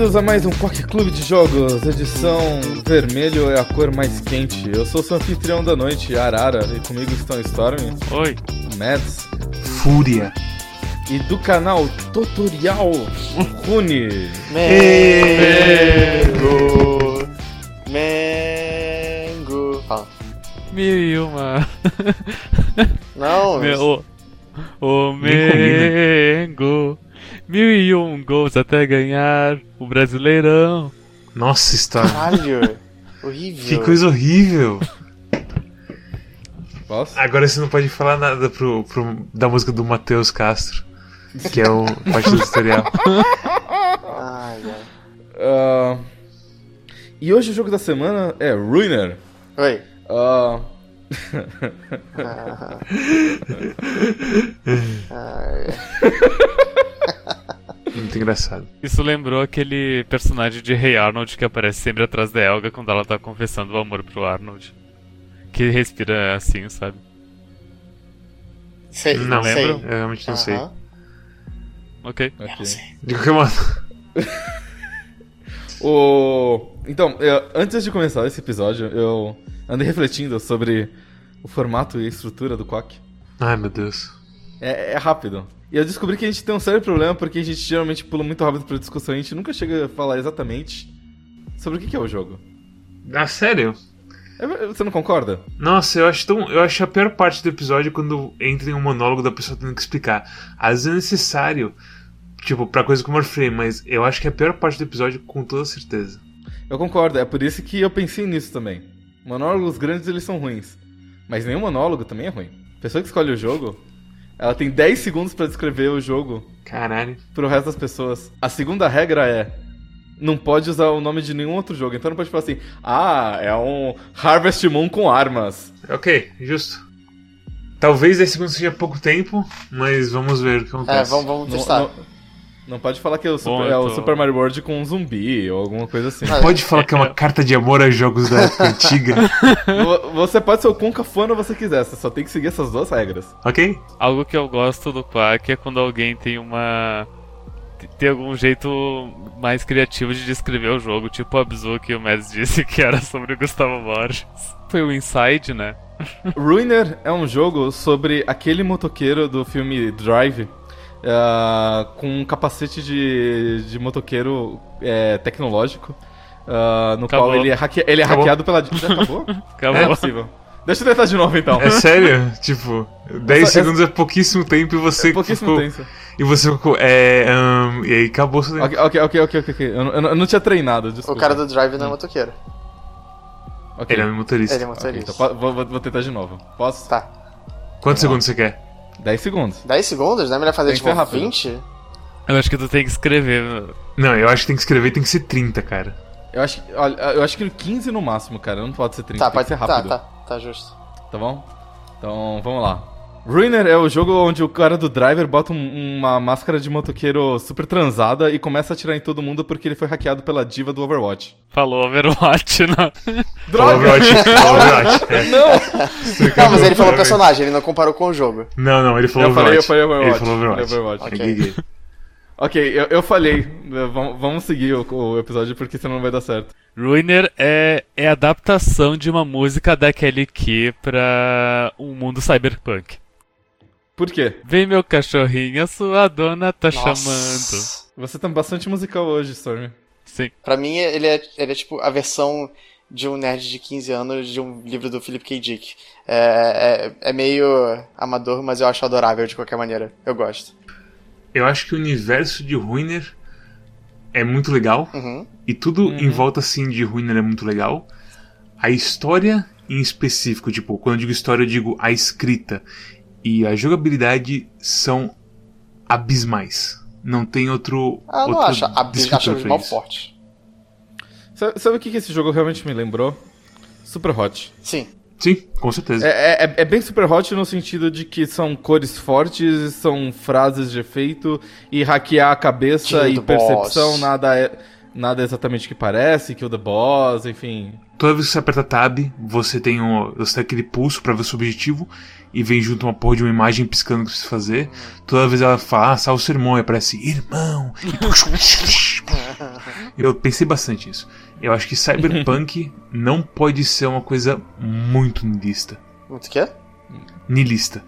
Bem-vindos a mais um Quack Clube de Jogos, edição vermelho é a cor mais quente. Eu sou o seu anfitrião da noite, Arara, e comigo estão Storm, Oi. Mads Fúria. e do canal Tutorial Rune. Mengo. Mengo. Fala. Mil e uma. Não, Meu, o, o Mengo. Mil e um gols até ganhar o Brasileirão. Nossa, história. caralho. Horrível. Que coisa horrível. Posso? Agora você não pode falar nada pro, pro- da música do Matheus Castro, que é o parte do tutorial. Ai, ai. Ah, e hoje o jogo da semana é Ruiner. Oi. Ah, Ah. Muito engraçado. Isso lembrou aquele personagem de Rei Arnold que aparece sempre atrás da Elga quando ela tá confessando o amor pro Arnold. Que respira assim, sabe? Sei, Não sei. lembro? Eu realmente não sei. Aham. Ok. Eu ok. não sei. De qualquer modo. O... Então, eu- antes de começar esse episódio, eu andei refletindo sobre o formato e a estrutura do Quack. Ai meu Deus. É, é rápido. E eu descobri que a gente tem um sério problema porque a gente geralmente pula muito rápido pra discussão e a gente nunca chega a falar exatamente sobre o que que é o jogo. Ah, sério? É- Você não concorda? Nossa, eu acho tão. Eu acho a pior parte do episódio quando entra em um monólogo da pessoa tendo que explicar. Às vezes é necessário, tipo, pra coisa como Warframe, mas eu acho que é a pior parte do episódio com toda certeza. Eu concordo, é por isso que eu pensei nisso também. Monólogos grandes eles são ruins. Mas nenhum monólogo também é ruim. A pessoa que escolhe o jogo, ela tem 10 segundos pra descrever o jogo Caralho. pro resto das pessoas. A segunda regra é. Não pode usar o nome de nenhum outro jogo. Então não pode falar assim, ah, é um Harvest Moon com armas. Ok, justo. Talvez 10 segundos seja pouco tempo, mas vamos ver o que É, acontece. vamos, vamos Não, testar. não, não pode falar que é o, Super, Bom, é o Super Mario World com um zumbi ou alguma coisa assim. Ah, Pode falar que é uma carta de amor a jogos da época antiga, Vo- Você pode ser o quão cafona você quiser, você só tem que seguir essas duas regras. ok? Algo que eu gosto do Quack é quando alguém tem uma. tem algum jeito mais criativo de descrever o jogo, tipo o Abzu que o Mads disse que era sobre o Gustavo Borges. Foi o Inside, né? Ruiner é um jogo sobre aquele motoqueiro do filme Drive ah, com um capacete de, de motoqueiro é, tecnológico. ah, no Acabou. qual ele é, hacke- ele é Acabou. hackeado pela. Já acabou? Acabou. É possível. Deixa eu tentar de novo então. É sério? tipo, 10 Essa- segundos é pouquíssimo tempo e você É pouquíssimo ficou. tempo. E você ficou. É. ahn, e aí acabou seu tempo. Ok, ok, ok, ok, ok. ok. Eu, não- eu eu não tinha treinado, desculpa. O cara do Drive não é motoqueiro. Ok, Ele é um motorista. Ele é motorista. então po- vou, vou- vou tentar de novo. Posso? Tá. Quantos segundos você quer? 10 segundos. 10 segundos? Não é melhor fazer tipo ser rápido. 20? Eu acho que tu tem que escrever. Não, eu acho que tem que escrever tem que ser 30, cara. Eu acho, que- olha, eu acho que 15 no máximo, cara. Não pode ser 30, Tá, tem pode que ser Tá, rápido. tá, tá justo. Tá bom? Então, vamos lá. Ruiner é o jogo onde o cara do driver bota um- uma máscara de motoqueiro super transada e começa a atirar em todo mundo porque ele foi hackeado pela diva do Overwatch. Falou Overwatch, não. Falou Overwatch. Overwatch. É. Não, mas ele falou personagem, ele não comparou com o jogo. Não, não, ele falou Eu falei, eu Overwatch. falei Overwatch. Ele falou Overwatch. Falei Overwatch. Ok. Gay. Ok, eu, eu falhei. Vamos, vamos seguir o, o episódio porque senão não vai dar certo. Ruiner é, é a adaptação de uma música da Kelly Key pra um mundo cyberpunk. Por quê? Vem meu cachorrinho, a sua dona tá chamando. Nossa. Você tá bastante musical hoje, Stormy. Sim. Pra mim, ele é, ele é tipo a versão de um nerd de 15 anos de um livro do Philip K. Dick. É, é, é meio amador, mas eu acho adorável de qualquer maneira. Eu gosto. Eu acho que o universo de Ruiner é muito legal. Uhum. E tudo em volta assim de Ruiner é muito legal. A história em específico, tipo, quando eu digo história, eu digo a escrita e a jogabilidade são abismais. Não tem outro. Ah, eu não outro acho. A, descritor acho pra mal isso. forte. Sabe, sabe o que, que esse jogo realmente me lembrou? Super Hot. Sim. Sim, com certeza. É, é, é bem super hot no sentido de que são cores fortes, são frases de efeito, e hackear a cabeça e percepção boss. nada é. Nada exatamente que parece, Kill the Boss, enfim. Toda vez que você aperta Tab, você tem, um, você tem aquele pulso para ver o seu objetivo e vem junto uma porra de uma imagem piscando que você precisa fazer. Toda vez ela fala, ah, salve o seu irmão, e aparece, irmão. Eu pensei bastante nisso. Eu acho que Cyberpunk não pode ser uma coisa muito nilista. Muito o quê? Nilista.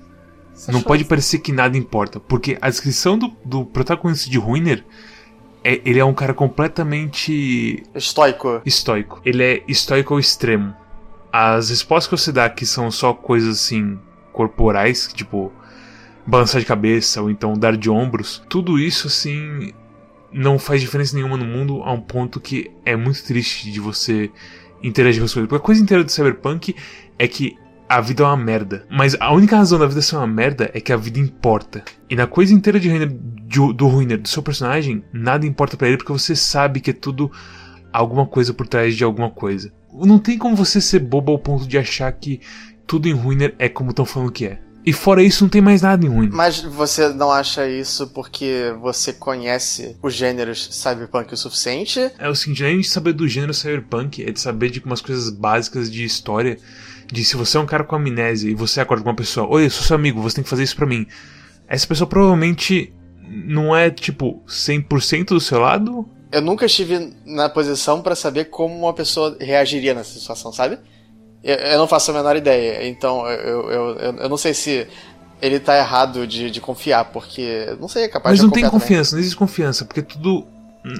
Não pode parecer que nada importa, porque a descrição do, do protagonista de Ruiner é, ele é um cara completamente Estoico. estoico. Ele é estoico ao extremo. As respostas que você dá que são só coisas assim corporais, tipo balançar de cabeça ou então dar de ombros, tudo isso assim não faz diferença nenhuma no mundo a um ponto que é muito triste de você interagir com as coisas. Porque a coisa inteira do Cyberpunk é que a vida é uma merda. Mas a única razão da vida ser uma merda é que a vida importa. E na coisa inteira de Ruiner, de, do Ruiner, do seu personagem, nada importa para ele porque você sabe que é tudo alguma coisa por trás de alguma coisa. Não tem como você ser bobo ao ponto de achar que tudo em Ruiner é como estão falando que é. E fora isso, não tem mais nada em Ruiner. Mas você não acha isso porque você conhece os gêneros cyberpunk o suficiente? É o seguinte, além de saber do gênero cyberpunk, é de saber de umas coisas básicas de história. De se você é um cara com amnésia e você acorda com uma pessoa, oi, eu sou seu amigo, você tem que fazer isso pra mim. Essa pessoa provavelmente não é, tipo, 100% do seu lado. Eu nunca estive na posição pra saber como uma pessoa reagiria nessa situação, sabe? Eu, eu não faço a menor ideia. Então, eu, eu, eu, eu não sei se ele tá errado de, de confiar, porque não sei, é capaz Mas de não tem confiar também. confiança, não existe confiança, porque tudo.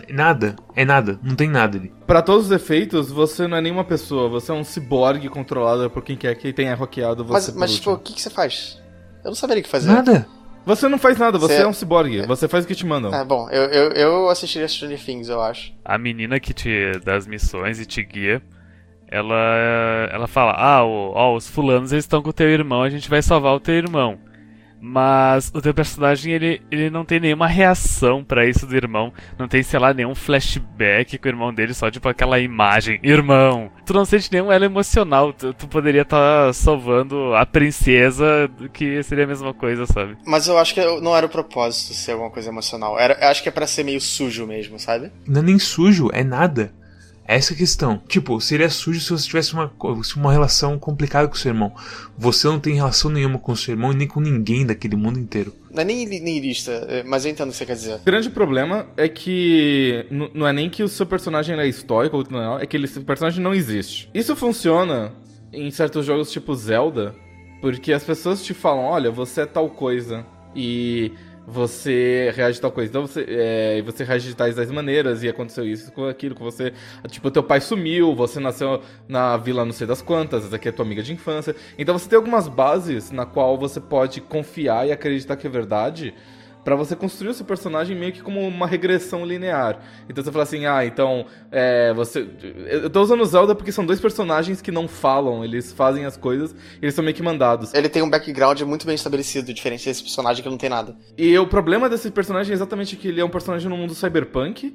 Nada, é nada, não tem nada ali. Pra todos os efeitos, você não é nenhuma pessoa, você é um ciborgue controlado por quem quer que tenha hackeado você. Mas, mas tipo, o que, que você faz? Eu não saberia o que fazer. Nada. Você não faz nada, você Você- é um ciborgue, você faz o que te mandam. É, bom, eu, eu, eu assistiria Stranger Things, eu acho. A menina que te dá as missões e te guia, ela ela fala: "Ah, o- ó, os fulanos eles estão com o teu irmão, a gente vai salvar o teu irmão". Mas o teu personagem ele, ele não tem nenhuma reação pra isso do irmão, não tem, sei lá, nenhum flashback com o irmão dele, só tipo aquela imagem, irmão. Tu não sente nenhum elo emocional, tu, tu poderia estar salvando a princesa, que seria a mesma coisa, sabe? Mas eu acho que não era o propósito ser alguma coisa emocional. Era, eu acho que é pra ser meio sujo mesmo, sabe? Não é nem sujo, é nada. Essa é a questão. Tipo, seria sujo se você tivesse uma, uma relação complicada com seu irmão. Você não tem relação nenhuma com seu irmão e nem com ninguém daquele mundo inteiro. Não é nem niilista, é, mas eu entendo o que você quer dizer. O grande problema é que não é nem que o seu personagem é estoico ou não, é que ele, esse personagem não existe. Isso funciona em certos jogos tipo Zelda, porque as pessoas te falam, olha, você é tal coisa e você reage de tal coisa. Então você, é, você reage de tais, tais maneiras e aconteceu isso com aquilo com você. Tipo, teu pai sumiu, você nasceu na vila não sei das quantas, essa aqui é tua amiga de infância. Então você tem algumas bases na qual você pode confiar e acreditar que é verdade. Pra você construir o seu personagem meio que como uma regressão linear. Então você fala assim, ah, então, é, você... Eu tô usando o Zelda porque são dois personagens que não falam, eles fazem as coisas, eles são meio que mandados. Ele tem um background muito bem estabelecido, diferente desse personagem que não tem nada. E o problema desse personagem é exatamente que ele é um personagem no mundo cyberpunk,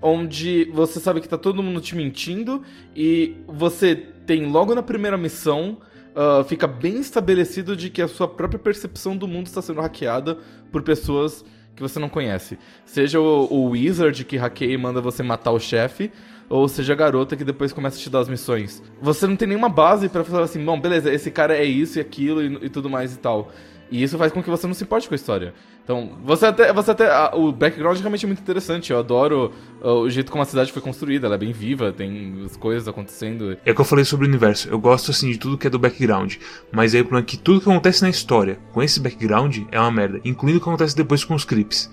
onde você sabe que tá todo mundo te mentindo, e você tem logo na primeira missão, ah, fica bem estabelecido de que a sua própria percepção do mundo está sendo hackeada por pessoas que você não conhece. Seja o, o Wizard que hackeia e manda você matar o chefe, ou seja a garota que depois começa a te dar as missões. Você não tem nenhuma base pra falar assim, bom, beleza, esse cara é isso e aquilo e, e tudo mais e tal. E isso faz com que você não se importe com a história. Então, você até. Você até a- o background realmente é muito interessante. Eu adoro uh, o jeito como a cidade foi construída. Ela é bem viva, tem as coisas acontecendo. É o que eu falei sobre o universo. Eu gosto assim de tudo que é do background. Mas aí o problema é que tudo que acontece na história com esse background é uma merda. Incluindo o que acontece depois com os clips.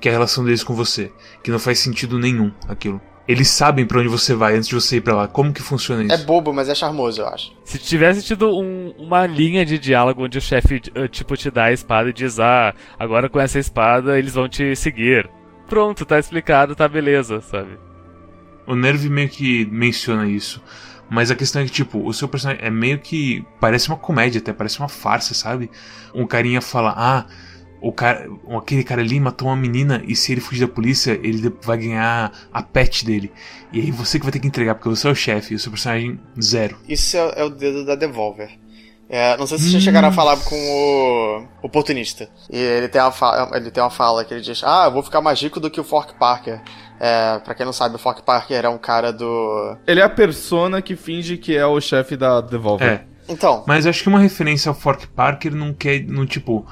Que é a relação deles com você. Que não faz sentido nenhum aquilo. Eles sabem pra onde você vai antes de você ir pra lá. Como que funciona isso? É bobo, mas é charmoso, eu acho. Se tivesse tido um- uma linha de diálogo onde o chefe, eh, tipo, te dá a espada e diz, ah, agora com essa espada eles vão te seguir. Pronto, tá explicado, tá beleza, sabe? O Nerve meio que menciona isso. Mas a questão é que, tipo, o seu personagem é meio que. Parece uma comédia até, parece uma farsa, sabe? Um carinha fala, ah, o cara, aquele cara ali matou uma menina e se ele fugir da polícia, ele vai ganhar a pet dele. E aí você que vai ter que entregar, porque você é o chefe e o seu personagem zero. Isso é, é o dedo da Devolver. É, não sei se vocês chegaram a falar com o oportunista. E ele tem, uma fala, ele tem uma fala que ele diz: Ah, eu vou ficar mais rico do que o Fork Parker. É, pra quem não sabe, o Fork Parker é um cara do. Ele é a persona que finge que é o chefe da Devolver. É. Então, Mas acho que uma referência ao Fork Parker não quer. Não, tipo.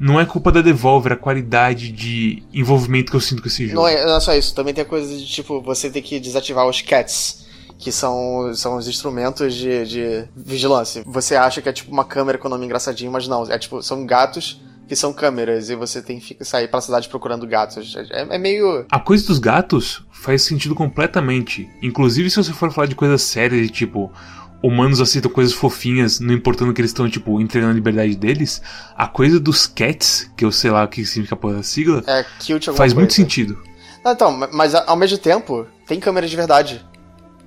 Não é culpa da Devolver a qualidade de envolvimento que eu sinto com esse jogo. não é, não é só isso. Também tem a coisa de, tipo, você ter que desativar os cats. Que são, são os instrumentos de, de vigilância. Você acha que é tipo uma câmera com nome engraçadinho, mas não. É tipo, são gatos que são câmeras. E você tem que sair pra cidade procurando gatos. É, é meio. A coisa dos gatos faz sentido completamente. Inclusive, se você for falar de coisas sérias, de tipo, humanos aceitam coisas fofinhas, não importando que eles estão, tipo, entregando a liberdade deles, a coisa dos cats, que eu sei lá o que significa a sigla, É faz muito coisa. sentido. Não, então, ma- mas ao mesmo tempo, tem câmera de verdade.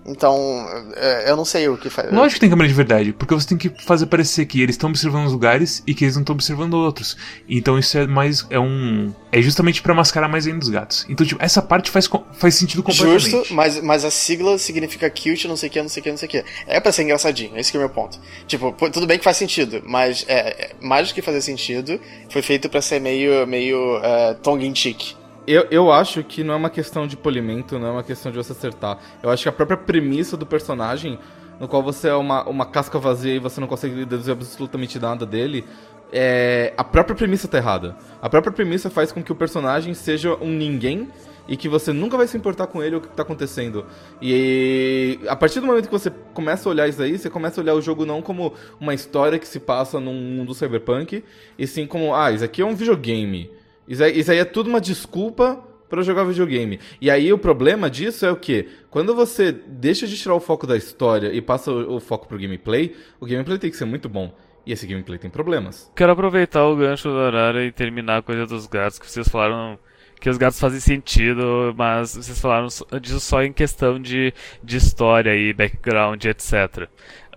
Então, é, eu não sei o que faz. Lógico que tem câmera de verdade, porque você tem que fazer parecer que eles estão observando os lugares e que eles não estão observando outros. Então isso é mais. É um. É justamente pra mascarar mais ainda os gatos. Então, tipo, essa parte faz, faz sentido completamente. Justo, mas, mas a sigla significa cute, não sei o que, não sei o que, não sei o que. É pra ser engraçadinho, esse que é o meu ponto. Tipo, tudo bem que faz sentido, mas é, é, mais do que fazer sentido, foi feito pra ser meio, meio é, tongue in cheek. Eu, eu acho que não é uma questão de polimento, não é uma questão de você acertar. Eu acho que a própria premissa do personagem, no qual você é uma, uma casca vazia e você não consegue deduzir absolutamente nada dele, é, a própria premissa tá errada. A própria premissa faz com que o personagem seja um ninguém e que você nunca vai se importar com ele ou o que tá acontecendo. E a partir do momento que você começa a olhar isso aí, você começa a olhar o jogo não como uma história que se passa num mundo cyberpunk, e sim como, ah, isso aqui é um videogame. Isso aí, isso aí é tudo uma desculpa pra jogar videogame. E aí o problema disso é o que? Quando você deixa de tirar o foco da história e passa o, o foco pro gameplay, o gameplay tem que ser muito bom. E esse gameplay tem problemas. Quero aproveitar o gancho da Arara e terminar a coisa dos gatos, que vocês falaram que os gatos fazem sentido, mas vocês falaram disso só em questão de, de história e background, etc.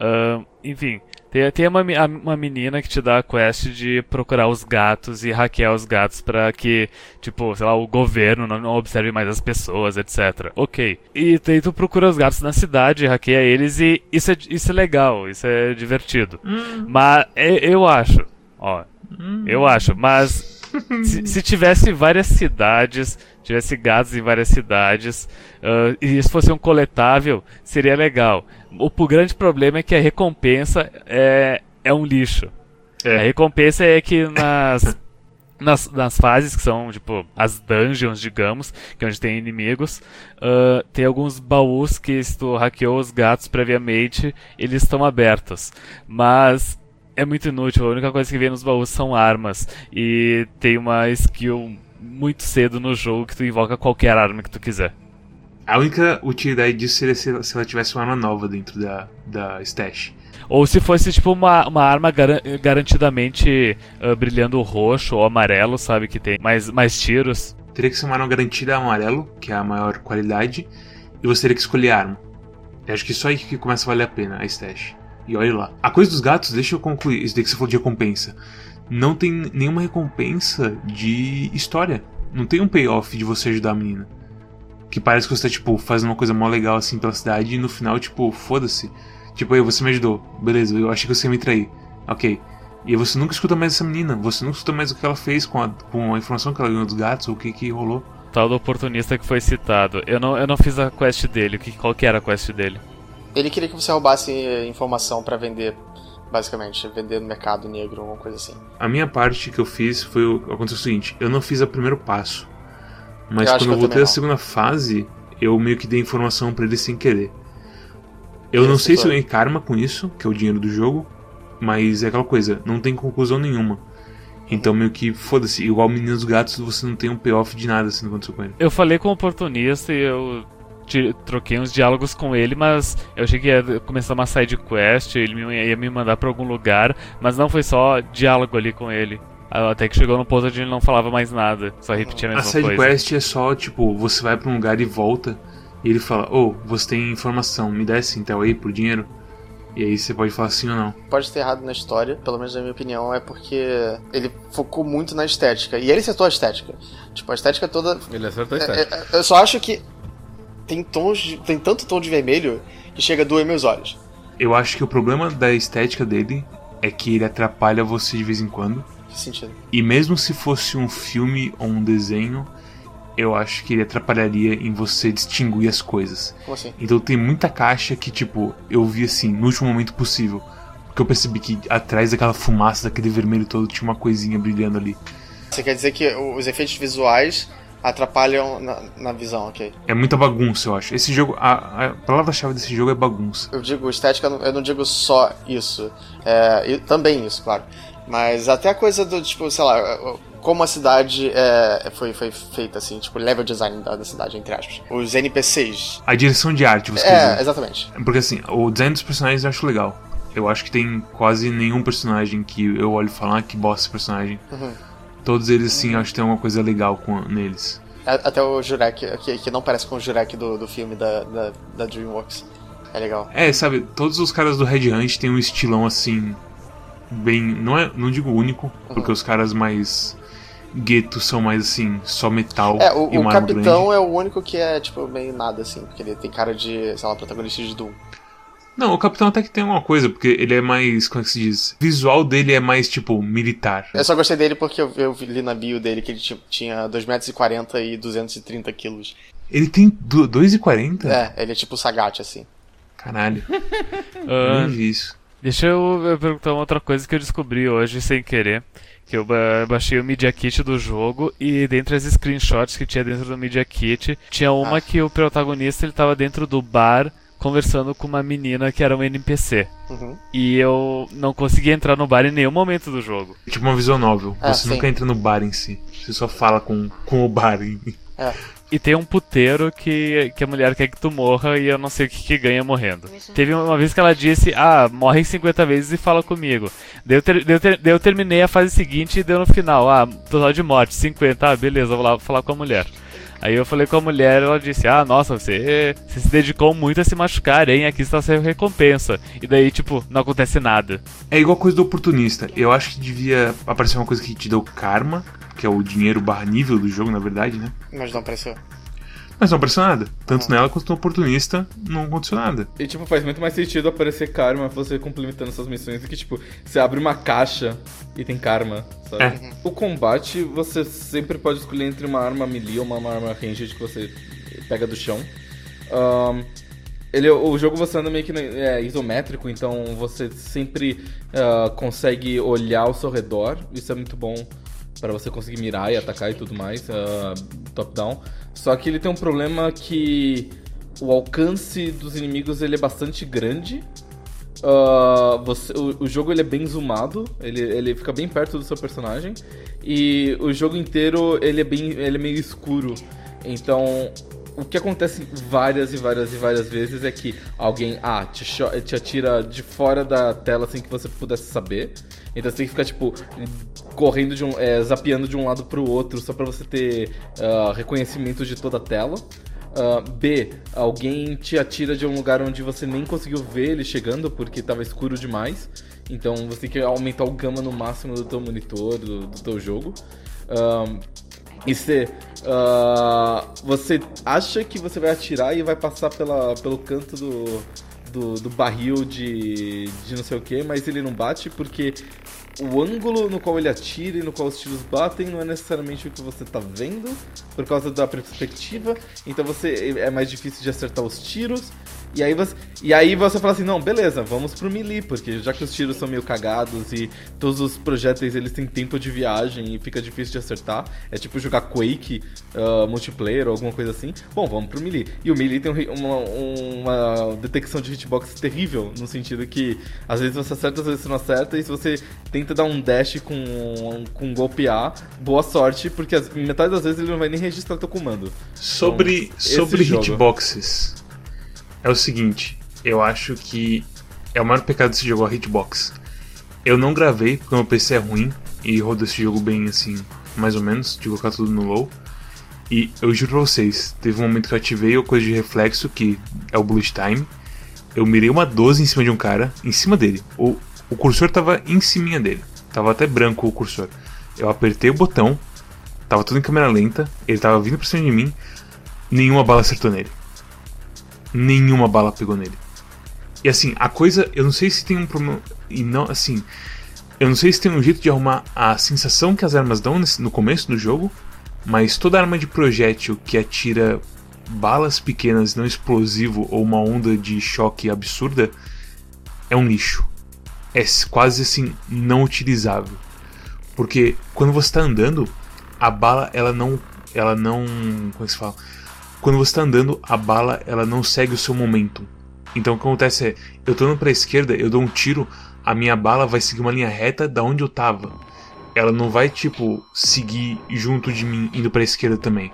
Ahn, enfim, tem, tem uma, uma menina que te dá a quest de procurar os gatos e hackear os gatos pra que, tipo, sei lá, o governo não, observe mais as pessoas, etc. Ok. E daí tu procura os gatos na cidade, hackeia eles e isso é, isso é legal, isso é divertido. Mas e- eu acho, ó, eu acho, mas se, se tivesse várias cidades, tivesse gatos em várias cidades, ah, e isso fosse um coletável, seria legal. O, o grande problema é que a recompensa é, é um lixo. É. A recompensa é que nas, nas, nas fases que são, tipo, as dungeons, digamos, que é onde tem inimigos, ah, tem alguns baús que se tu hackeou os gatos previamente, eles estão abertos. Mas é muito inútil, a única coisa que vem nos baús são armas. E tem uma skill muito cedo no jogo que tu invoca qualquer arma que tu quiser. A única utilidade disso seria se, se ela tivesse uma arma nova dentro da, da stash. Ou se fosse tipo uma, uma arma garan- garantidamente ah, brilhando roxo ou amarelo, sabe? Que tem mais, mais tiros. Teria que ser uma arma garantida amarelo, que é a maior qualidade, e você teria que escolher a arma. Eu acho que só aí que começa a valer a pena a stash. E olha lá. A coisa dos gatos, deixa eu concluir isso daí que você falou de recompensa. Não tem nenhuma recompensa de história. Não tem um payoff de você ajudar a menina. Que parece que você tá, tipo, fazendo uma coisa mó legal assim pela cidade e no final, tipo, foda-se. Tipo, aí você me ajudou. Beleza, eu achei que você ia me trair. Ok. E você nunca escuta mais essa menina. Você nunca escuta mais o que ela fez com a, com a informação que ela ganhou dos gatos ou o que, que rolou. Tal do oportunista que foi citado. Eu não, eu não fiz a quest dele. Que, qual que era a quest dele? Ele queria que você roubasse informação pra vender, basicamente, vender no mercado negro, alguma coisa assim. A minha parte que eu fiz foi o. Aconteceu o seguinte: eu não fiz o primeiro passo. Mas Eu quando eu voltei à segunda fase, eu meio que dei informação pra ele sem querer. Eu E não esse sei se eu foi? ganhei karma com isso, que é o dinheiro do jogo, mas é aquela coisa, não tem conclusão nenhuma. Então meio que foda-se, igual Meninos Gatos, você não tem um payoff de nada se não aconteceu com ele. Eu falei com o oportunista e eu troquei uns diálogos com ele, mas eu achei que ia começar uma side quest, ele ia me mandar pra algum lugar, mas não foi só diálogo ali com ele. Até que chegou no ponto onde ele não falava mais nada, só repetia a A mesma side coisa. quest é só, tipo, você vai pra um lugar e volta, e ele fala, ô, você tem informação, me dá esse intel aí por dinheiro? E aí você pode falar sim ou não. Pode ter errado na história, pelo menos na minha opinião, é porque ele focou muito na estética. E ele acertou a estética. Tipo, a estética toda. Ele acertou a é- estética. é- eu só acho que tem tons. de- tem tanto tom de vermelho que chega a doer meus olhos. Eu acho que o problema da estética dele é que ele atrapalha você de vez em quando. Que sentido? E mesmo se fosse um filme ou um desenho, eu acho que ele atrapalharia em você distinguir as coisas. Como assim? Então tem muita caixa que, tipo, eu vi assim, no último momento possível. Porque eu percebi que atrás daquela fumaça, daquele vermelho todo, tinha uma coisinha brilhando ali. Você quer dizer que os efeitos visuais atrapalham na, na visão, ok? É muita bagunça, eu acho. Esse jogo, a, a palavra-chave desse jogo é bagunça. Eu digo estética, eu não digo só isso. É, também isso, claro. Mas até a coisa do, tipo, sei lá, como a cidade é, foi, foi feita, assim, tipo, level design da, da cidade, entre aspas. Os NPCs. A direção de arte, você quer É, dizer. exatamente. Porque assim, o design dos personagens eu acho legal. Eu acho que tem quase nenhum personagem que eu olho falo, ah, que bosta esse personagem. Uhum. Todos eles, sim, acho que tem alguma coisa legal com, neles. Até o Jurek, que, que não parece com o Jurek do, do filme da, da, da DreamWorks. É legal. É, sabe, todos os caras do Red Hunt têm um estilão assim. Bem. Não é. Não digo único, porque os caras mais. gueto são mais assim, só metal É, o, e o uma capitão grande. é o único que é, tipo, meio nada, assim, porque ele tem cara de, sei lá, protagonista de Doom. Não, o capitão até que tem alguma coisa, porque ele é mais. Como é que se diz? O visual dele é mais, tipo, militar. Eu só gostei dele porque eu, eu li na bio dele que ele ti- tinha 2,40m e 230 quilos. Ele tem do- 2,40? É, ele é tipo o Sagat, assim. Caralho, Ah, nem vi isso. Deixa eu eu perguntar uma outra coisa que eu descobri hoje sem querer. Que eu ba- baixei o Media Kit do jogo e dentre as screenshots que tinha dentro do Media Kit, tinha uma Ah. que o protagonista ele tava dentro do bar conversando com uma menina que era um NPC. Uhum. E eu não consegui entrar no bar em nenhum momento do jogo. É tipo uma visão novel. Ah, Você sim. nunca entra no bar em si. Você só fala com, com o bar. em- É. E tem um puteiro que, que a mulher quer que tu morra e eu não sei o que, que ganha morrendo. Teve uma vez que ela disse, ah, morre 50 vezes e fala comigo. Daí eu, ter- daí eu ter- daí eu terminei a fase seguinte e deu no final, ah, total de morte, 50, ah, beleza, vou lá falar com a mulher. Aí eu falei com a mulher ela disse, ah, nossa, você, você se dedicou muito a se machucar, hein, aqui está a sua recompensa. E daí, tipo, não acontece nada. É igual coisa do oportunista. Eu acho que devia aparecer uma coisa que te deu karma, que é o dinheiro barra nível do jogo, na verdade, né? Mas não apareceu. Mas não apareceu nada. Tanto nela quanto no oportunista, não aconteceu nada. E, tipo, faz muito mais sentido aparecer karma você complementando essas missões do que, tipo, você abre uma caixa e tem karma, sabe? É. O combate, você sempre pode escolher entre uma arma melee ou uma arma ranged que você pega do chão. Ahn, ele, o jogo você anda meio que é, isométrico, então você sempre ah, consegue olhar ao seu redor. Isso é muito bom para você conseguir mirar e atacar e tudo mais, ah, top-down. Só que ele tem um problema que o alcance dos inimigos ele é bastante grande. Ah, você- o, o jogo ele é bem zoomado, ele, ele fica bem perto do seu personagem. E o jogo inteiro ele é, bem, ele é meio escuro. Então, o que acontece várias e várias e várias vezes é que alguém ah, te, te atira de fora da tela sem que você pudesse saber. Então você tem que ficar, tipo, correndo de um. É, zapeando de um lado pro outro só pra você ter ah, reconhecimento de toda a tela. Ah, B, alguém te atira de um lugar onde você nem conseguiu ver ele chegando porque tava escuro demais. Então você tem que aumentar o gama no máximo do teu monitor, do, do teu jogo. Ahn, e C, ah, você acha que você vai atirar e vai passar pela, pelo canto do, do, do barril de, de não sei o que, mas ele não bate porque o ângulo no qual ele atira e no qual os tiros batem não é necessariamente o que você tá vendo por causa da perspectiva. Então você é mais difícil de acertar os tiros. E aí você, e aí você fala assim, não, beleza, vamos pro melee, porque já que os tiros são meio cagados e todos os projéteis eles têm tempo de viagem e fica difícil de acertar, é tipo jogar Quake ah, multiplayer ou alguma coisa assim. Bom, vamos pro melee. E o melee tem um uma, uma detecção de hitbox terrível, no sentido que às vezes você acerta, às vezes você não acerta, e se você tenta dar um dash com, com um golpe A, boa sorte, porque as, metade das vezes ele não vai nem registrar teu comando. Sobre, Então, sobre hitboxes, é o seguinte: eu acho que é o maior pecado desse jogo a hitbox. Eu não gravei porque meu PC é ruim e roda esse jogo bem assim, mais ou menos, de colocar tudo no low. E eu juro pra vocês, teve um momento que eu ativei a coisa de reflexo, que é o Bullet Time. Eu mirei uma 12 em cima de um cara, em cima dele. O, o cursor tava em cima dele. Tava até branco o cursor. Eu apertei o botão, tava tudo em câmera lenta, ele tava vindo pra cima de mim, nenhuma bala acertou nele. Nenhuma bala pegou nele. E assim, a coisa, eu não sei se tem um problema. E não, assim, Eu não sei se tem um jeito de arrumar a sensação que as armas dão no começo do jogo, mas toda arma de projétil que atira balas pequenas não explosivo ou uma onda de choque absurda é um lixo. É quase assim não utilizável. Porque quando você está andando, a bala ela não ela não, como é se fala? Quando você está andando, a bala ela não segue o seu momento. Então o que acontece é, eu tô indo para a esquerda, eu dou um tiro, a minha bala vai seguir uma linha reta da onde eu tava. Ela não vai tipo seguir junto de mim indo para a esquerda também.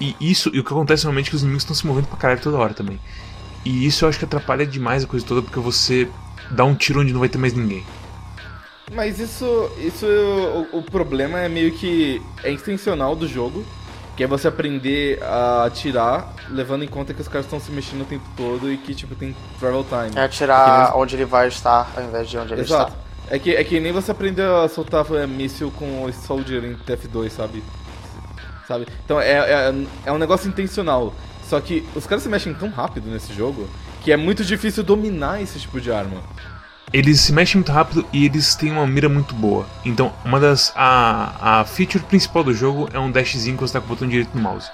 E isso, e o que acontece normalmente é que os inimigos estão se movendo pra caralho toda hora também. E isso eu acho que atrapalha demais a coisa toda porque você dá um tiro onde não vai ter mais ninguém. Mas isso, isso o, o problema é meio que é intencional do jogo, que é você aprender a atirar, levando em conta que os caras estão se mexendo o tempo todo e que tipo tem travel time. É atirar é onde ele vai estar ao invés de onde ele Exato. está. É que, é que nem você aprender a soltar é, míssil com o Soldier em TF2, sabe? sabe? Então é, é, é um negócio intencional. Só que os caras se mexem tão rápido nesse jogo que é muito difícil dominar esse tipo de arma. Eles se mexem muito rápido e eles têm uma mira muito boa. Então, uma das. A, a feature principal do jogo é um dashzinho que você tá com o botão direito no mouse.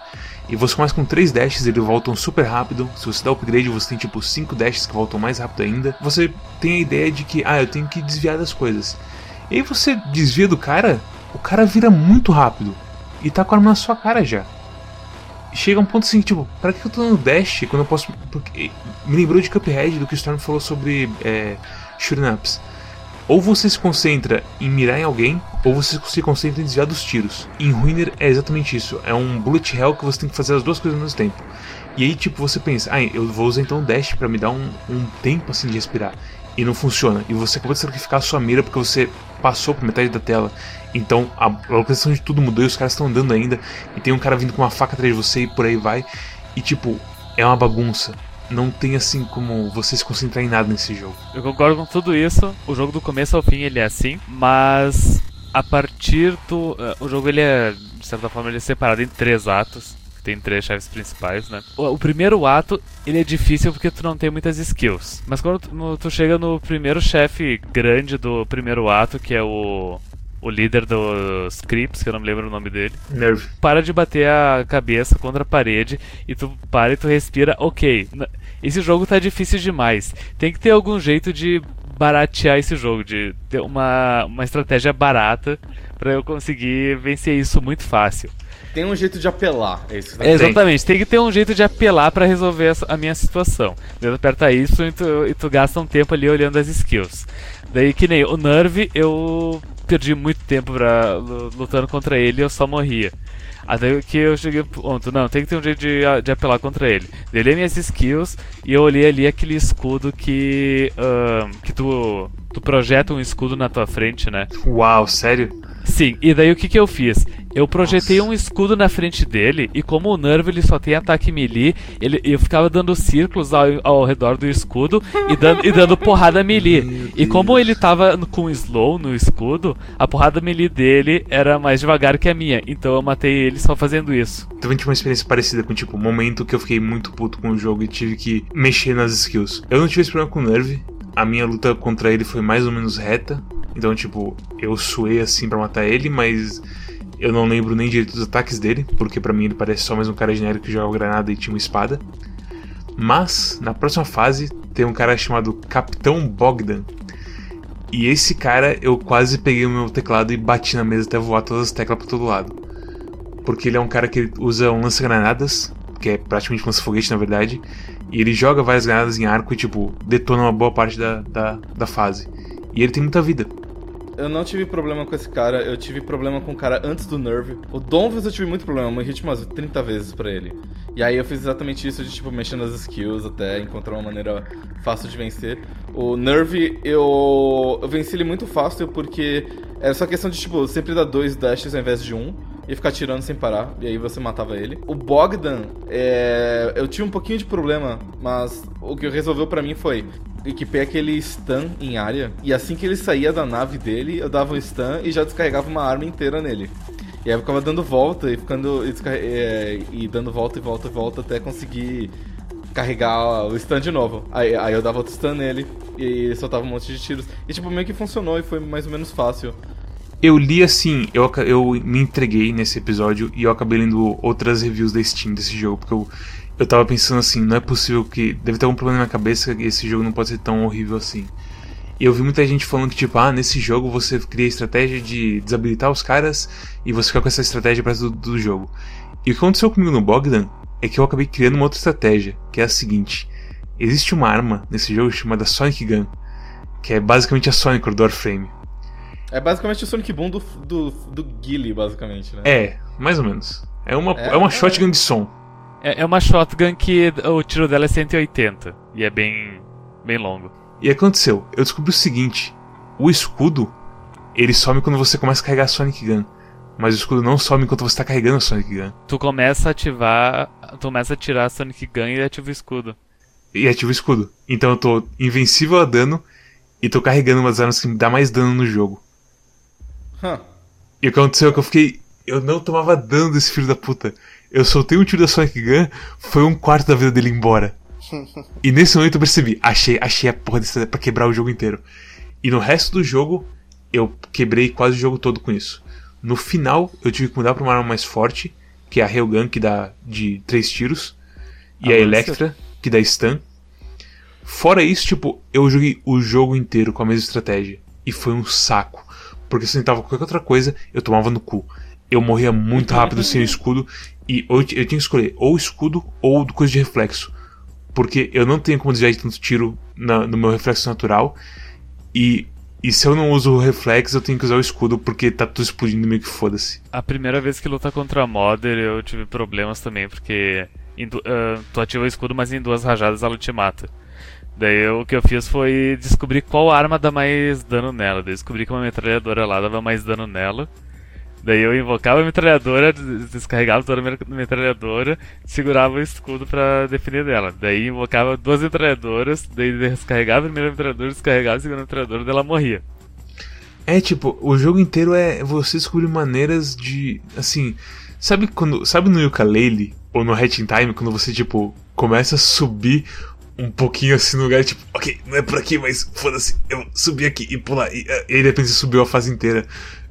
E você começa com 3 dashes, eles voltam super rápido. Se você dá upgrade, você tem tipo 5 dashes que voltam mais rápido ainda. Você tem a ideia de que, ah, eu tenho que desviar das coisas. E aí você desvia do cara, o cara vira muito rápido e tá com a arma na sua cara já. Chega um ponto assim, tipo, para que eu tô dando dash quando eu posso. Porque me lembrou de Cuphead do que o Storm falou sobre é, shooting ups. Ou você se concentra em mirar em alguém, ou você se concentra em desviar dos tiros. Em Ruiner é exatamente isso. É um bullet hell que você tem que fazer as duas coisas ao mesmo tempo. E aí, tipo, você pensa, ah, eu vou usar então o dash para me dar um, um tempo assim de respirar. E não funciona. E você acabou de sacrificar a sua mira porque você passou por metade da tela. Então a, localização de tudo mudou e os caras estão andando ainda. E tem um cara vindo com uma faca atrás de você e por aí vai. E tipo, é uma bagunça. Não tem assim como você se concentrar em nada nesse jogo. Eu concordo com tudo isso. O jogo do começo ao fim ele é assim, mas a partir do. Uh, o jogo ele é, de certa forma, ele é separado em três atos tem três chefes principais, né? O, o, primeiro ato, ele é difícil porque tu não tem muitas skills. Mas quando tu, tu chega no primeiro chefe grande do primeiro ato, que é o o líder dos Crips, que eu não me lembro o nome dele. Nerve. Para de bater a cabeça contra a parede e tu para e tu respira, ok. Esse jogo tá difícil demais. Tem que ter algum jeito de baratear esse jogo, de ter uma, uma estratégia barata para eu conseguir vencer isso muito fácil. Tem um jeito de apelar, é isso. Né? Exatamente, tem que ter um jeito de apelar para resolver a minha situação. Tu aperta isso e tu, e tu gasta um tempo ali olhando as skills. Daí que nem o Nerve, eu perdi muito tempo pra, lutando contra ele e eu só morria. Até que eu cheguei ponto, não, tem que ter um jeito de, de apelar contra ele. Delei minhas skills e eu olhei ali aquele escudo que. Uh, que tu, tu projeta um escudo na tua frente, né? Uau, sério? Sim, e daí o que, que eu fiz? Eu projetei Nossa. um escudo na frente dele e como o Nerve ele só tem ataque melee, ele, eu ficava dando círculos ao, ao redor do escudo e dando, e dando porrada melee. E como ele tava com slow no escudo, a porrada melee dele era mais devagar que a minha. Então eu matei ele só fazendo isso. Também tive uma experiência parecida com tipo, um momento que eu fiquei muito puto com o jogo e tive que mexer nas skills. Eu não tive esse problema com o Nerve. A minha luta contra ele foi mais ou menos reta. Então, tipo, eu suei assim para matar ele, mas eu não lembro nem direito dos ataques dele, porque para mim ele parece só mais um cara genérico que joga granada e tinha uma espada. Mas, na próxima fase, tem um cara chamado Capitão Bogdan. E esse cara, eu quase peguei o meu teclado e bati na mesa até voar todas as teclas para todo lado. Porque ele é um cara que usa um lança-granadas, que é praticamente um lança-foguete na verdade, e ele joga várias granadas em arco e, tipo, detona uma boa parte da, da, da fase. E ele tem muita vida eu não tive problema com esse cara, eu tive problema com o cara antes do Nerve. O Donvis eu tive muito problema, eu morri tipo umas 30 vezes pra ele. E aí eu fiz exatamente isso de tipo mexendo nas skills até encontrar uma maneira fácil de vencer. O Nerve eu, eu venci ele muito fácil porque era só questão de tipo sempre dar dois dashes ao invés de um e ficar tirando sem parar, e aí você matava ele. O Bogdan, é... eu tinha um pouquinho de problema, mas o que resolveu para mim foi equipei aquele stun em área, e assim que ele saía da nave dele, eu dava um stun e já descarregava uma arma inteira nele. E aí eu ficava dando volta e ficando. E, é, e dando volta e volta e volta até conseguir carregar o stun de novo. Aí, aí eu dava outro stun nele e soltava um monte de tiros. E tipo, meio que funcionou e foi mais ou menos fácil. Eu li assim, eu, eu me entreguei nesse episódio e eu acabei lendo outras reviews da Steam desse jogo, porque eu, eu tava pensando assim, não é possível que. Deve ter algum problema na minha cabeça que esse jogo não pode ser tão horrível assim. E eu vi muita gente falando que, tipo, ah, nesse jogo você cria a estratégia de desabilitar os caras e você fica com essa estratégia para do, do jogo. E o que aconteceu comigo no Bogdan é que eu acabei criando uma outra estratégia, que é a seguinte: existe uma arma nesse jogo chamada Sonic Gun, que é basicamente a Sonic do Warframe. É basicamente o Sonic Boom do, do, do Gilly, basicamente, né? É, mais ou menos. É uma, é, é uma é, shotgun de som. É, é uma shotgun que o tiro dela é 180 e é bem, bem longo. E aconteceu, eu descobri o seguinte: o escudo ele some quando você começa a carregar a Sonic Gun. Mas o escudo não some enquanto você está carregando a Sonic Gun. Tu começa a ativar. Tu começa a tirar a Sonic Gun e ativa o escudo. E ativa o escudo. Então eu tô invencível a dano e tô carregando umas armas que me dá mais dano no jogo. Huh. E o que aconteceu é que eu fiquei. Eu não tomava dano desse filho da puta. Eu soltei um tiro da Sonic Gun, foi um quarto da vida dele embora. e nesse momento eu percebi, achei, achei a porra desse pra quebrar o jogo inteiro. E no resto do jogo, eu quebrei quase o jogo todo com isso. No final, eu tive que mudar pra uma arma mais forte, que é a Railgun, que dá de 3 tiros. E a, a Electra, que dá stun. Fora isso, tipo, eu joguei o jogo inteiro com a mesma estratégia. E foi um saco. Porque se eu tentava qualquer outra coisa, eu tomava no cu. Eu morria muito rápido sem o escudo. E eu, eu tinha que escolher ou escudo ou coisa de reflexo porque eu não tenho como desviar de tanto tiro na, no meu reflexo natural. E, e se eu não uso o reflexo, eu tenho que usar o escudo, porque tá tudo explodindo meio que foda-se. A primeira vez que luta contra a Modder, eu tive problemas também, porque uh, tu ativa o escudo, mas em duas rajadas ela te mata. Daí eu, o que eu fiz foi descobrir qual arma dá mais dano nela. Daí descobri que uma metralhadora lá dava mais dano nela. Daí eu invocava a metralhadora, descarregava toda a metralhadora, segurava o escudo para defender dela. Daí invocava duas metralhadoras, daí descarregava a primeira metralhadora, descarregava a segunda metralhadora, daí ela morria. É, tipo, o jogo inteiro é você descobrir maneiras de. Assim. Sabe quando. Sabe no ukulele ou no Hatching Time, quando você, tipo, começa a subir um pouquinho assim no lugar, tipo, ok, não é por aqui, mas foda-se, eu subi aqui e pular. E, e aí de repente você subiu a fase inteira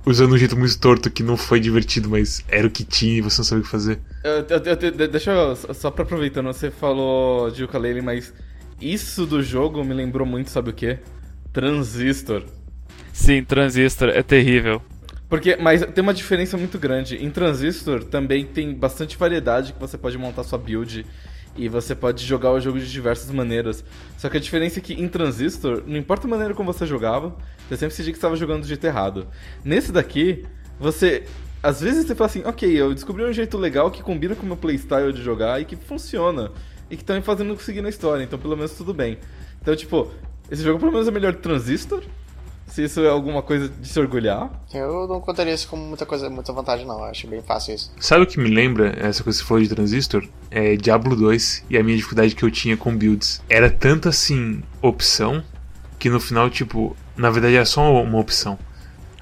usando um jeito muito torto que não foi divertido, mas era o que tinha e você não sabia o que fazer. Eu, eu, eu, deixa eu, só pra aproveitando, você falou de ukulele, mas isso do jogo me lembrou muito, sabe o que? Transistor. Sim, Transistor é terrível. Porque, mas tem uma diferença muito grande. Em Transistor também tem bastante variedade que você pode montar sua build e você pode jogar o jogo de diversas maneiras. Só que a diferença é que em Transistor, não importa a maneira como você jogava, você sempre sentia que estava jogando do jeito errado. Nesse daqui, você. Às vezes você fala assim, ok, eu descobri um jeito legal que combina com o meu playstyle de jogar e que funciona. E que tá me fazendo seguir na história, então pelo menos tudo bem. Então, tipo, esse jogo pelo menos é melhor que Transistor, se isso é alguma coisa de se orgulhar. Eu não contaria isso como muita coisa, muita vantagem, não. Eu acho bem fácil isso. Sabe o que me lembra essa coisa que você falou de transistor? É Diablo 2 e a minha dificuldade que eu tinha com builds. Era tanta assim opção que no final, tipo, na verdade era só uma opção.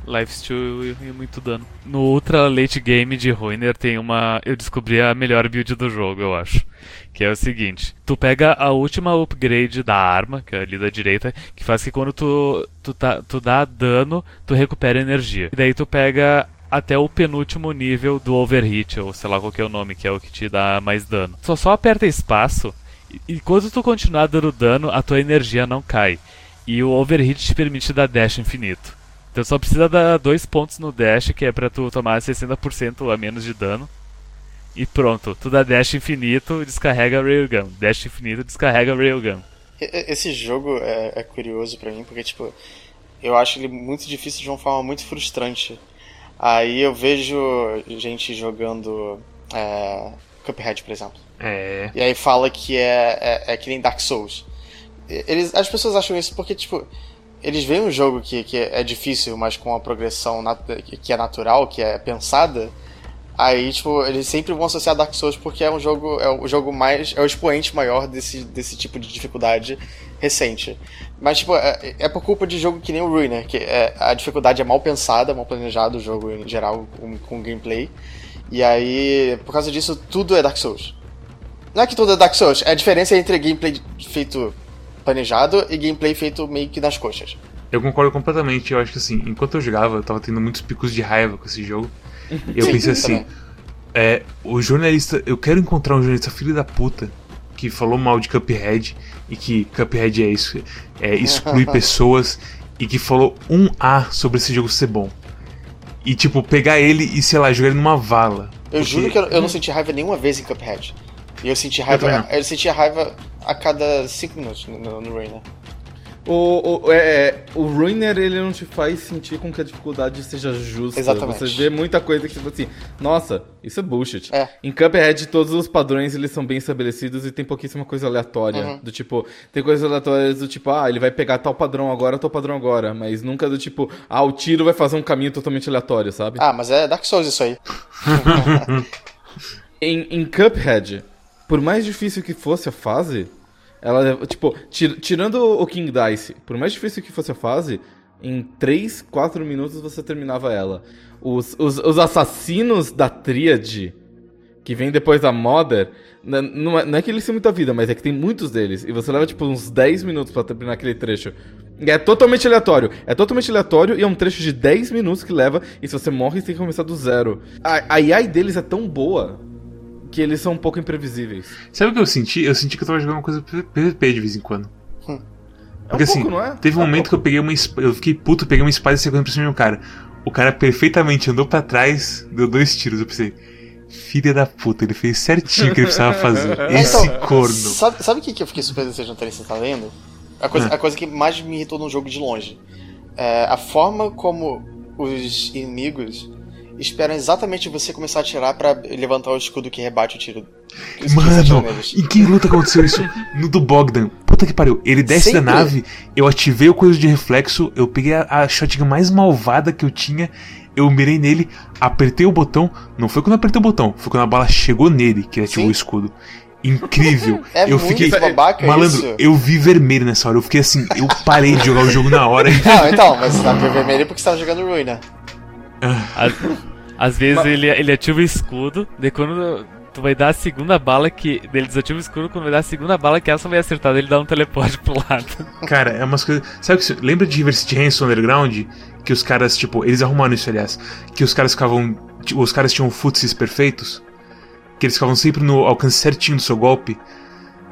Lifesteal e muito dano. No Ultra Late Game de Ruiner tem uma. Eu descobri a melhor build do jogo, eu acho. Que é o seguinte: tu pega a última upgrade da arma, que é ali da direita, que faz que quando tu, tu, tá, tu dá dano, tu recupera energia. E daí tu pega até o penúltimo nível do overhit, ou sei lá qual é o nome, que é o que te dá mais dano. Só só aperta espaço e quando tu continuar dando dano, a tua energia não cai. E o overhit te permite dar dash infinito. Então só precisa dar dois pontos no dash, que é pra tu tomar 60% a menos de dano. E pronto, tu dá dash infinito, descarrega Railgun. Dash infinito, descarrega Railgun. Esse jogo é, é curioso para mim, porque tipo, eu acho ele muito difícil de uma forma muito frustrante. Aí eu vejo gente jogando é, Cuphead, por exemplo. É. E aí fala que é, é, é que nem Dark Souls. Eles, as pessoas acham isso porque, tipo, eles veem um jogo que, que é difícil, mas com uma progressão que é natural, que é pensada, aí, tipo, eles sempre vão associar Dark Souls porque é um jogo, é o jogo mais, é o expoente maior desse, desse tipo de dificuldade recente. Mas, tipo, é, é por culpa de jogo que nem o Ruiner, que é, a dificuldade é mal pensada, mal planejado, o jogo em geral, com, com gameplay. E aí, por causa disso, tudo é Dark Souls. Não é que tudo é Dark Souls, é a diferença entre gameplay feito planejado e gameplay feito meio que nas coxas. Eu concordo completamente. Eu acho que assim, enquanto eu jogava, eu tava tendo muitos picos de raiva com esse jogo. E eu Sim, pensei assim, é, o jornalista, eu quero encontrar um jornalista filho da puta que falou mal de Cuphead e que Cuphead é isso, é exclui pessoas e que falou um A sobre esse jogo ser bom. E tipo, pegar ele e, sei lá, jogar ele numa vala. Eu Porque- juro que eu, eu não senti raiva nenhuma vez em Cuphead. E eu senti raiva. Eu, não. sentia raiva a cada 5 minutos no, no, no Rainer. O, o, é, é, o Ruiner, ele não te faz sentir com que a dificuldade seja justa. Exatamente. Você vê muita coisa que, tipo assim, nossa, isso é bullshit. É. Em Cuphead, todos os padrões, eles são bem estabelecidos e tem pouquíssima coisa aleatória. Uhum. Do tipo, tem coisas aleatórias do tipo, ah, ele vai pegar tal padrão agora, tal padrão agora. Mas nunca do tipo, ah, o tiro vai fazer um caminho totalmente aleatório, sabe? Ah, mas é Dark Souls isso aí. Em, em Cuphead, por mais difícil que fosse a fase, ela, tipo, tir- tirando o King Dice, por mais difícil que fosse a fase, em 3, 4 minutos você terminava ela. Os, os, os assassinos da tríade, que vem depois da Mother, não é, não é que eles têm muita vida, mas é que tem muitos deles. E você leva, tipo, uns 10 minutos pra terminar aquele trecho. É totalmente aleatório. É totalmente aleatório e é um trecho de 10 minutos que leva. E se você morre, você tem que começar do zero. A, a AI deles é tão boa que eles são um pouco imprevisíveis. Sabe o que eu senti? Eu senti que eu tava jogando uma coisa PVP de vez em quando. É um Porque assim, pouco, é? teve um É um momento que eu peguei uma eu fiquei puto, peguei uma espada e saí correndo pra cima de um cara. O cara perfeitamente andou pra trás, deu dois tiros. Eu pensei, filha da puta, ele fez certinho o que ele precisava fazer. Esse Então, corno. Sabe, sabe o que, que eu fiquei surpreso de vocês não terem citado ainda? A coisa, Ah. a coisa que mais me irritou num jogo de longe. É a forma como os inimigos esperam exatamente você começar a atirar pra levantar o escudo que rebate o tiro. Mano, em que luta aconteceu isso? No do Bogdan. Puta que pariu. Ele desce Sempre. da nave, eu ativei o coisa de reflexo, eu peguei a, a shotgun mais malvada que eu tinha, eu mirei nele, apertei o botão. Não foi quando eu apertei o botão, foi quando a bala chegou nele que ele ativou Sim. o escudo. Incrível. É eu fiquei. babaca Malandro, isso. eu vi vermelho nessa hora. Eu fiquei assim, eu parei de jogar o jogo na hora. Não, então, mas você tá vermelho porque você tava jogando Ruin, né? Às, às vezes Mas- ele, ele ativa o escudo, daí quando tu vai dar a segunda bala que. Ele desativa o escudo, quando vai dar a segunda bala que essa vai acertar, ele dá um teleporte pro lado. Cara, é umas coisas. Sabe que. Lembra de River City Ransom Underground? Que os caras, tipo, eles arrumaram isso, aliás. Que os caras ficavam. tipo, Os caras tinham futsis perfeitos. Que eles ficavam sempre no alcance certinho do seu golpe.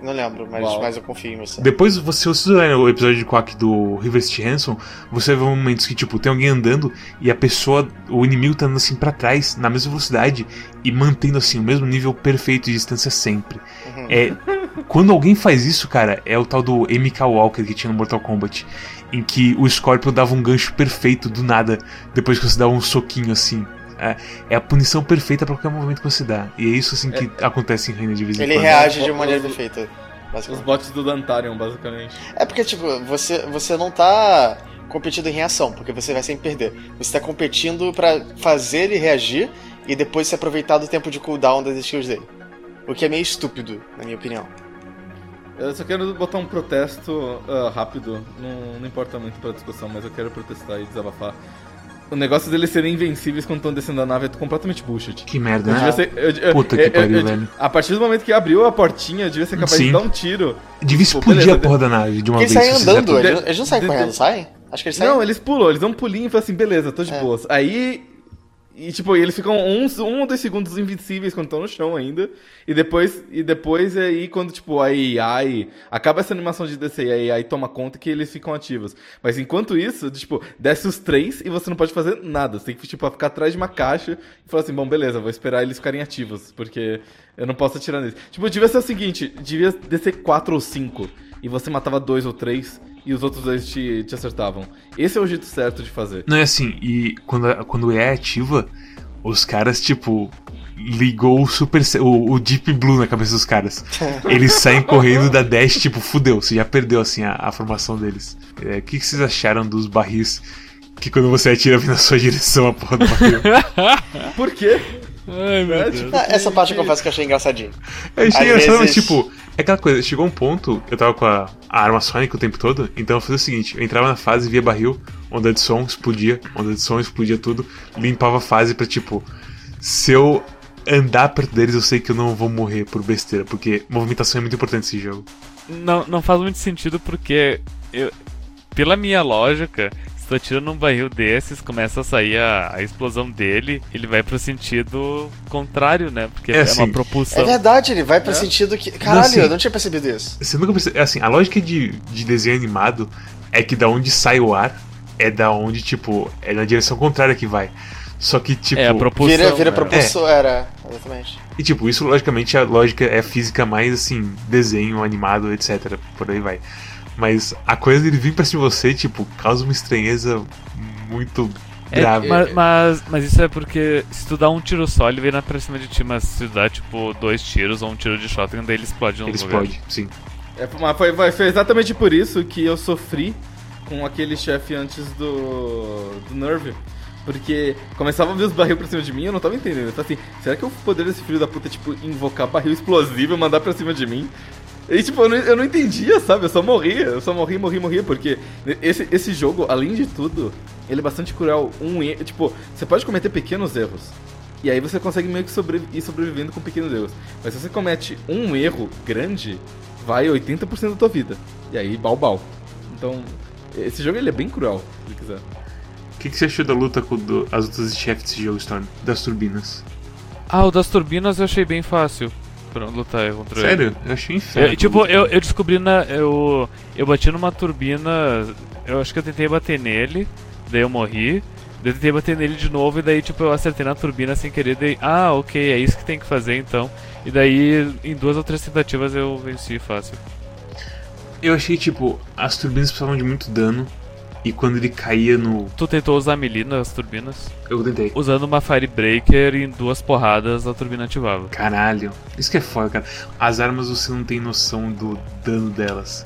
Não lembro, mas, Uau. mas eu confio em você. Depois, você, se você olhar no episódio de Quack do River City Ransom, você ver momentos que, tipo, tem alguém andando e a pessoa, o inimigo tá andando assim pra trás, na mesma velocidade, e mantendo assim o mesmo nível perfeito de distância sempre. Uhum. É. Quando alguém faz isso, cara, é o tal do MK Walker que tinha no Mortal Kombat. Em que o Scorpion dava um gancho perfeito do nada, depois que você dava um soquinho assim. É, é a punição perfeita pra qualquer movimento que você dá. E é isso assim que acontece em Reina de vez em Ele quando. reage de uma maneira perfeita. Os bots do Dantarion, basicamente. É porque, tipo, você, você não tá competindo em reação, porque você vai sempre perder. Você tá competindo pra fazer ele reagir e depois se aproveitar do tempo de cooldown das skills dele. O que é meio estúpido, na minha opinião. Eu só quero botar um protesto ah, rápido, não, não importa muito pra discussão, mas eu quero protestar e desabafar. O negócio deles serem invencíveis quando estão descendo a nave é completamente bullshit. Que merda, Eu né? devia ser- eu- eu- Puta que eu- eu- pariu, eu- velho. A partir do momento que abriu a portinha, eu devia ser capaz Sim. de dar um tiro. Devia Pô, explodir beleza, a porra da nave de uma Porque eles vez. saem andando, eles, eles não saem correndo, saem? Acho que eles saem. Não, eles pulam, eles dão um pulinho e falam assim, beleza, tô de É. boas. Aí. E tipo, eles ficam uns, um ou dois segundos invencíveis quando estão no chão ainda. E depois, e depois aí, quando, tipo, a AI. Acaba essa animação de descer e a AI toma conta que eles ficam ativos. Mas enquanto isso, tipo, desce os três e você não pode fazer nada. Você tem que, tipo, ficar atrás de uma caixa e falar assim, bom, beleza, vou esperar eles ficarem ativos. Porque eu não posso atirar neles. Tipo, devia ser o seguinte, devia descer quatro ou cinco. E você matava dois ou três. E os outros dois te, te acertavam. Esse é o jeito certo de fazer. Não é assim, e quando, quando é ativa, os caras, tipo, ligou o Super o, o Deep Blue na cabeça dos caras. Eles saem correndo da Dash, tipo, fudeu, você já perdeu assim a, a formação deles. É, O que, que vocês acharam dos barris que quando você atira vem na sua direção a porra do barril? Por quê? Ai, meu É, Deus. tipo, Ah, essa parte eu confesso que eu achei engraçadinho. Eu achei Às engraçado, mas vezes- tipo, é aquela coisa, chegou um ponto, eu tava com a, a arma Sonic o tempo todo, então eu fazia o seguinte, eu entrava na fase, via barril, onda de som, explodia, onda de som, explodia tudo, limpava a fase pra tipo, se eu andar perto deles eu sei que eu não vou morrer por besteira, porque movimentação é muito importante nesse jogo. Não, não faz muito sentido porque, eu, pela minha lógica, tu atira num barril desses, começa a sair a, a explosão dele, ele vai pro sentido contrário, né? Porque É, é, assim, uma propulsão. É verdade, ele vai pra É. sentido que. Caralho, assim- eu não tinha percebido isso. Você nunca percebe, assim, a lógica de, de desenho animado é que da onde sai o ar é da onde, tipo, é na direção contrária que vai. Só que, tipo. É, a propulsão. Vira, vira né? propulsor, era. Exatamente. E tipo, isso logicamente a lógica é física mais assim, desenho, animado, etc. Por aí vai. Mas a coisa dele vir pra cima de você, tipo, causa uma estranheza muito É, grave. mas, mas, mas isso é porque se tu dá um tiro só, ele vem na pra cima de ti, mas se tu dá tipo dois tiros ou um tiro de shotgun, daí ele explode no Ele lugar. explode, sim. É, mas foi, foi, exatamente por isso que eu sofri com aquele chefe antes do. do Nerve. Porque começava a ver os barril pra cima de mim e eu não tava entendendo. Eu tava assim, será que o poder desse filho da puta é tipo invocar barril explosivo e mandar pra cima de mim? E tipo, eu não, eu não entendia, sabe? Eu só morria, eu só morria, morria, morria, porque esse, esse jogo, além de tudo, ele é bastante cruel. Um erro, tipo, você pode cometer pequenos erros. E aí você consegue meio que sobrevi ir sobrevivendo com pequenos erros. Mas se você comete um erro grande, vai 80% da tua vida. E aí, bal Então, esse jogo ele é bem cruel, se quiser. O que, que você achou da luta com do- as outras chefes desse jogo, Storm? Das turbinas. Ah, o das turbinas eu achei bem fácil pra lutar contra ele. Sério? Eu achei inferno. Eu, tipo, eu, eu descobri na. Eu, eu bati numa turbina. Eu acho que eu tentei bater nele, daí eu morri. Daí eu tentei bater nele de novo e daí, tipo, eu acertei na turbina sem querer. Daí, ah, ok, é isso que tem que fazer então. E daí, em duas ou três tentativas, eu venci fácil. Eu achei, tipo, as turbinas precisavam de muito dano. E quando ele caía no. Tu tentou usar melee nas turbinas? Eu tentei. Usando uma Firebreaker em duas porradas a turbina ativava. Caralho. Isso que é foda, cara. As armas você não tem noção do dano delas.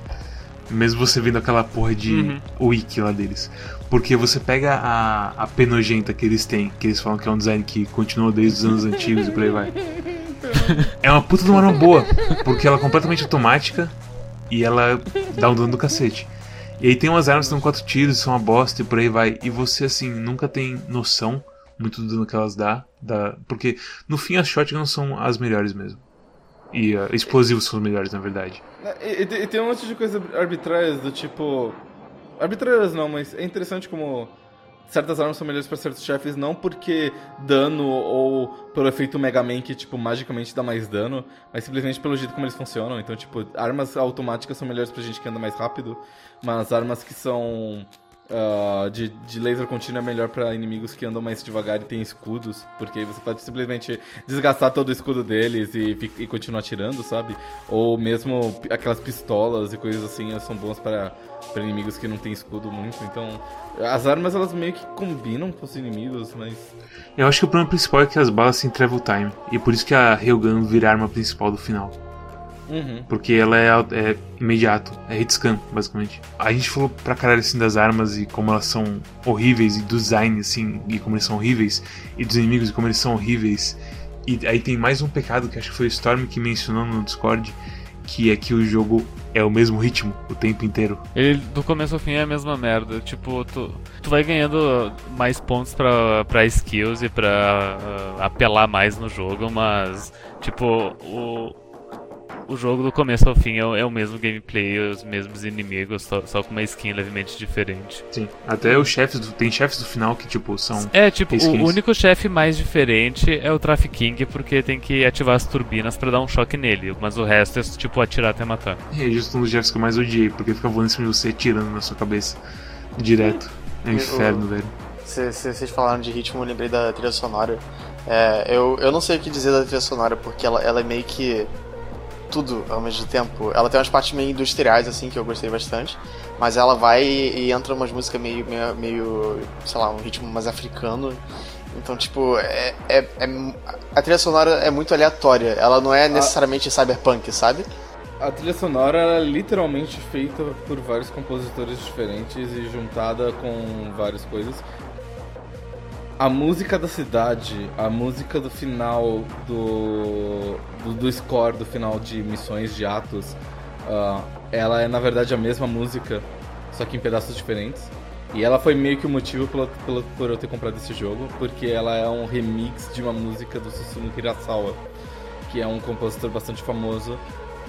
Mesmo você vendo aquela porra de Uhum. wiki lá deles. Porque você pega a, a penogenta que eles têm, que eles falam que é um design que continua desde os anos antigos e por aí vai. É uma puta de uma arma boa, porque ela é completamente automática e ela dá um dano do cacete. E aí tem umas armas que dão quatro tiros, são uma bosta e por aí vai. E você, assim, nunca tem noção muito do dano que elas dá porque no fim as shotguns são as melhores mesmo. E uh, explosivos são os melhores, na verdade. E, e- e tem um monte de coisas arbitrárias do tipo. Arbitrárias não, mas é interessante como certas armas são melhores pra certos chefes, não porque dano ou pelo efeito Mega Man que, tipo, magicamente dá mais dano, mas simplesmente pelo jeito como eles funcionam. Então, tipo, armas automáticas são melhores pra gente que anda mais rápido, mas armas que são. Ah, de, de laser contínuo é melhor pra inimigos que andam mais devagar e têm escudos, porque aí você pode simplesmente desgastar todo o escudo deles e, e continuar atirando, sabe? Ou mesmo aquelas pistolas e coisas assim são boas para para inimigos que não têm escudo muito. Então, as armas elas meio que combinam com os inimigos, mas Eu acho que o problema principal é que as balas têm travel time. E por isso que a Railgun vira a arma principal do final. Uhum. Porque ela é, é imediato, é hit scan, basicamente. A gente falou pra caralho assim das armas e como elas são horríveis, e do design, assim, e como eles são horríveis, e dos inimigos e como eles são horríveis. E aí tem mais um pecado que acho que foi o Storm que mencionou no Discord, que é que o jogo é o mesmo ritmo o tempo inteiro. Ele, do começo ao fim, é a mesma merda. Tipo, tu, tu vai ganhando mais pontos pra, pra skills e pra ah, apelar mais no jogo, mas, tipo, o, o jogo do começo ao fim é, o- é o mesmo gameplay, os mesmos inimigos, só, só com uma skin levemente diferente. Sim. Até os chefes, do, tem chefes do final que, tipo, são. É, tipo, o Skins. único chefe mais diferente é o Trafficking, porque tem que ativar as turbinas pra dar um choque nele, mas o resto é, tipo, atirar até matar. É justo um dos chefes que eu mais odiei, porque fica voando em cima de você tirando na sua cabeça. Direto. É um Eu- inferno, velho. Vocês falaram de ritmo, eu lembrei da trilha sonora. É, eu, eu não sei o que dizer da trilha sonora, porque ela, ela é meio que tudo ao mesmo tempo. Ela tem umas partes meio industriais, assim, que eu gostei bastante. Mas ela vai e, e entra umas músicas meio, meio, meio, sei lá, um ritmo mais africano. Então, tipo, é, é, é- a trilha sonora é muito aleatória. Ela não é necessariamente cyberpunk, sabe? a trilha sonora era literalmente feita por vários compositores diferentes e juntada com várias coisas. A música da cidade, a música do final do, do, do score do final de missões de Atos, ah, ela é na verdade a mesma música, só que em pedaços diferentes. E ela foi meio que o motivo pelo, pelo, por eu ter comprado esse jogo, porque ela é um remix de uma música do Susumu Hirasawa, que é um compositor bastante famoso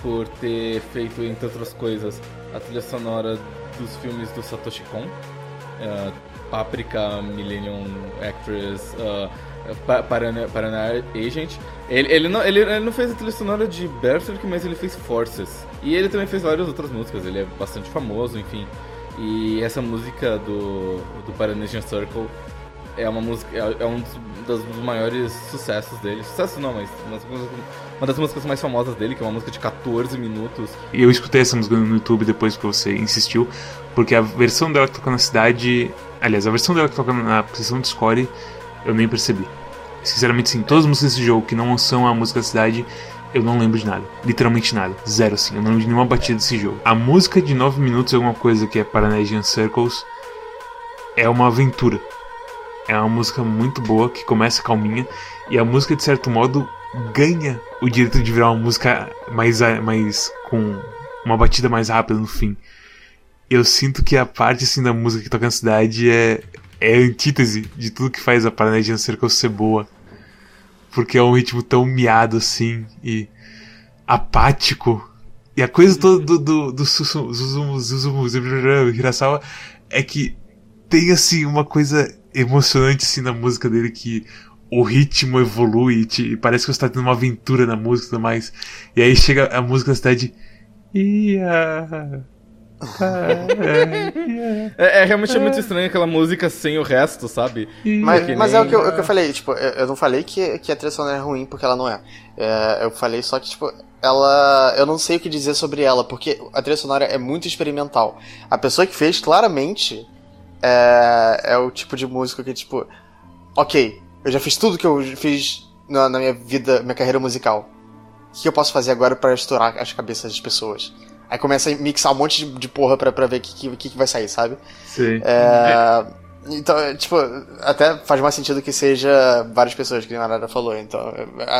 por ter feito, entre outras coisas, a trilha sonora dos filmes do Satoshi Kon, uh, Paprika, Millennium Actress, uh, Parana, Agent. Ele, ele, não, ele, ele não fez a trilha sonora de Berserk, mas ele fez Forces. E ele também fez várias outras músicas, ele é bastante famoso, enfim. E essa música do, do Paranesian Circle é uma música. É, é um dos, dos, maiores sucessos dele. Sucesso não, mas uma, das músicas mais famosas dele, que é uma música de 14 minutos. Eu escutei essa música no YouTube depois que você insistiu, porque a versão dela que toca na cidade. Aliás, a versão dela que toca na sessão de score eu nem percebi. Sinceramente, sim, todas as músicas desse jogo que não são a música da cidade, eu não lembro de nada. Literalmente nada. Zero, assim. Eu não lembro de nenhuma batida desse jogo. A música de 9 minutos, alguma coisa que é Paranesian Circles, é uma aventura. É uma música muito boa, que começa calminha. E a música, de certo modo, ganha o direito de virar uma música mais, mais com uma batida mais rápida no fim. Eu sinto que a parte assim da música que toca na cidade é, é a antítese de tudo que faz a Paranesian Circle ser boa. Porque é um ritmo tão miado assim e apático. E a coisa toda do, do, do Suzumu, Hirasawa é que tem assim uma coisa emocionante assim na música dele que o ritmo evolui e parece que você tá tendo uma aventura na música e tudo mais. E aí chega a música da cidade. Ia. é, é, realmente muito estranho aquela música sem o resto, sabe? Mas, mas é o que, eu, o que eu falei, tipo, eu, eu não falei que, que a trilha sonora é ruim porque ela não é. é. Eu falei só que, tipo, ela. Eu não sei o que dizer sobre ela, porque a trilha sonora é muito experimental. A pessoa que fez, claramente, é, é o tipo de músico que, tipo, ok, eu já fiz tudo que eu fiz na, na minha vida, minha carreira musical. O que eu posso fazer agora para estourar as cabeças das pessoas? Aí começa a mixar um monte de, de porra pra, pra ver o que, que, que vai sair, sabe? Sim. É, então, tipo, até faz mais sentido que seja várias pessoas, que a Narada falou. Então,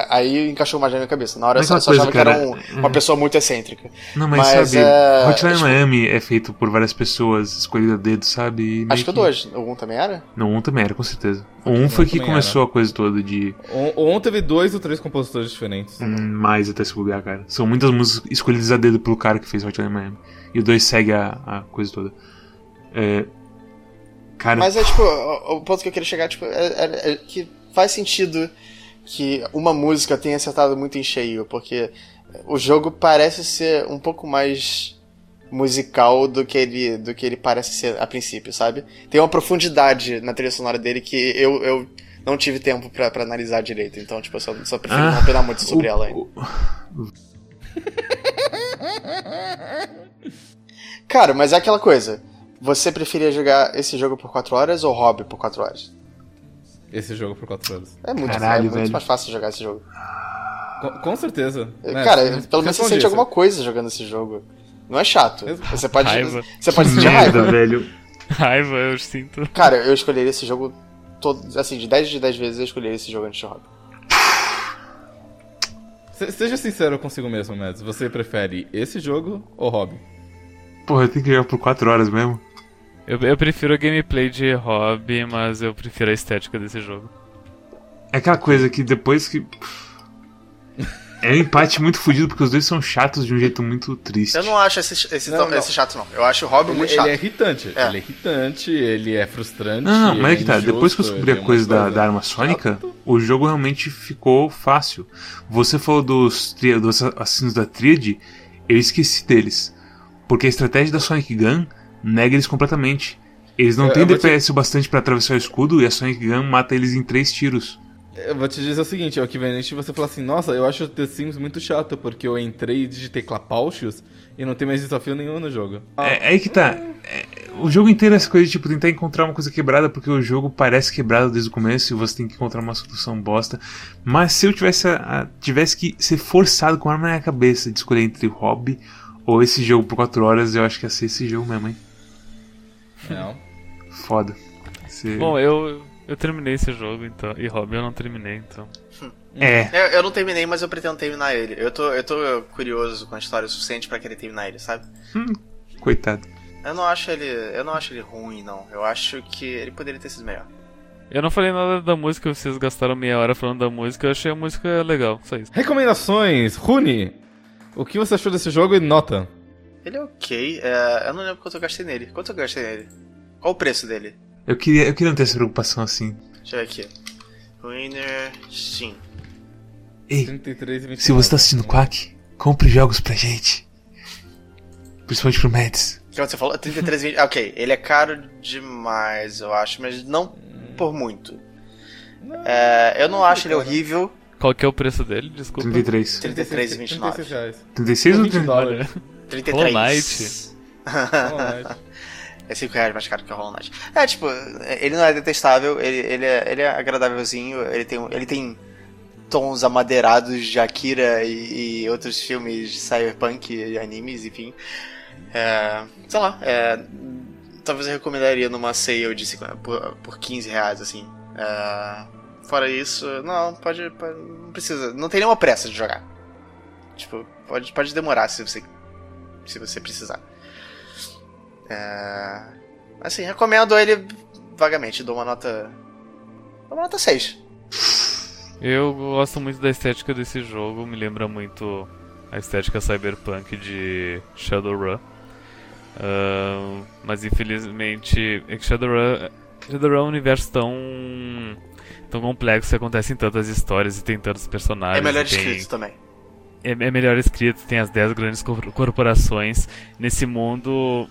aí encaixou mais na minha cabeça. Na hora eu só, só achava cara, que era um, uma pessoa muito excêntrica. Não, mas, mas sabe, é... Hotline tipo, Miami é feito por várias pessoas, escolhido a dedo, sabe? Acho que o 2. O 1 um também era? Não, o 1 um também era, com certeza. O 1 um foi que começou era. a coisa toda de. O 1 teve dois ou três compositores diferentes. Hum, mais até se bobear, cara. São muitas músicas escolhidas a dedo pelo cara que fez Hotline Miami. E o 2 segue a, a coisa toda. É, Cara... Mas é tipo, o, o, ponto que eu queria chegar tipo, é, é, é, que faz sentido que uma música tenha acertado muito em cheio, porque o jogo parece ser um pouco mais musical do que ele, do que ele parece ser a princípio, sabe? Tem uma profundidade na trilha sonora dele que eu, eu não tive tempo para analisar direito, então tipo, eu só, só prefiro ah, não opinar muito sobre o, ela ainda. Cara, mas é aquela coisa. Você preferia jogar esse jogo por 4 horas ou hobby por 4 horas? Esse jogo por 4 horas. É muito, Caralho, é muito mais fácil jogar esse jogo. Com, com certeza. Né? Cara, pelo menos você sente isso. alguma coisa jogando esse jogo. Não é chato. Você pode, raiva. Você pode sentir raiva. velho. Raiva, eu sinto. Cara, eu escolheria esse jogo todo, assim, de 10 de 10 vezes eu escolheria esse jogo antes de hobby. Seja sincero consigo mesmo, Mads. Você prefere esse jogo ou hobby? Porra, eu tenho que jogar por 4 horas mesmo. Eu, eu prefiro a gameplay de hobby, mas eu prefiro a estética desse jogo. É aquela coisa que depois que. É um empate muito fodido porque os dois são chatos de um jeito muito triste. Eu não acho esse, esse, não, não. esse chato, não. Eu acho o Hobby muito chato. Ele é irritante. É. Ele é irritante, ele é frustrante. Não, não mas é que tá. Depois que eu descobri a é coisa da, da arma sônica, chato. o jogo realmente ficou fácil. Você falou dos, dos assassinos da Tríade, eu esqueci deles. Porque a estratégia da Sonic Gun nega eles completamente. Eles não têm DPS te... o bastante para atravessar o escudo e a Sonic Gun mata eles em três tiros. Eu vou te dizer o seguinte, é o que vem você fala assim, nossa, eu acho o The Sims muito chato, porque eu entrei e digitei Clapaucius e não tem mais desafio nenhum no jogo. É, é aí que tá. É, o jogo inteiro é essa coisa de tipo, tentar encontrar uma coisa quebrada, porque o jogo parece quebrado desde o começo e você tem que encontrar uma solução bosta. Mas se eu tivesse, a, a, tivesse que ser forçado com arma na cabeça de escolher entre hobby ou esse jogo por 4 horas, eu acho que ia ser esse jogo mesmo, hein? Não. Foda. Esse... Bom, eu, eu terminei esse jogo, então. E Hobby eu não terminei, então. É. Eu, eu, não terminei, mas eu pretendo terminar ele. Eu tô, eu tô curioso com a história o suficiente para querer terminar ele, sabe? Hum, coitado. Eu não acho ele. Eu não acho ele ruim, não. Eu acho que ele poderia ter sido melhor. Eu não falei nada da música, vocês gastaram meia hora falando da música, eu achei a música legal, só isso. Recomendações. Rune, o que você achou desse jogo e nota? Ele é ok. É, eu não lembro quanto eu gastei nele. Quanto eu gastei nele? Qual o preço dele? Eu queria, eu queria não ter essa preocupação assim. Deixa eu ver aqui. Winner Steam. Ei, 33 e 29. se você tá assistindo Quack, compre jogos pra gente. Principalmente pro Mads. O que você falou? 33,20. ok, ele é caro demais, eu acho, mas não por muito. É, eu não acho ele horrível. Qual que é o preço dele? Desculpa. 33. 33,29. 36 reais. 36 ou 20 30? dólares. 33. Hollow Knight. Alright. É 5 reais mais caro que o Hollow Knight. É, tipo, ele não é detestável, ele, ele, é, ele é agradávelzinho, ele tem, um- ele tem tons amadeirados de Akira e, e outros filmes de cyberpunk e animes, enfim. É, sei lá, é, talvez eu recomendaria numa sale de 50, por, por 15 reais, assim. É, fora isso, não, pode, pode- Não precisa. Não tem nenhuma pressa de jogar. Tipo, pode, pode demorar se você, se você precisar. É, assim, recomendo ele vagamente, dou uma nota. Dou uma nota 6. Eu gosto muito da estética desse jogo, me lembra muito a estética cyberpunk de Shadowrun. Ahn, mas infelizmente, é que Shadowrun, Shadowrun é um universo tão tão complexo, que acontecem tantas histórias e tem tantos personagens. É melhor e tem- também. É, é melhor escrito, tem as 10 grandes cor- corporações. Nesse mundo,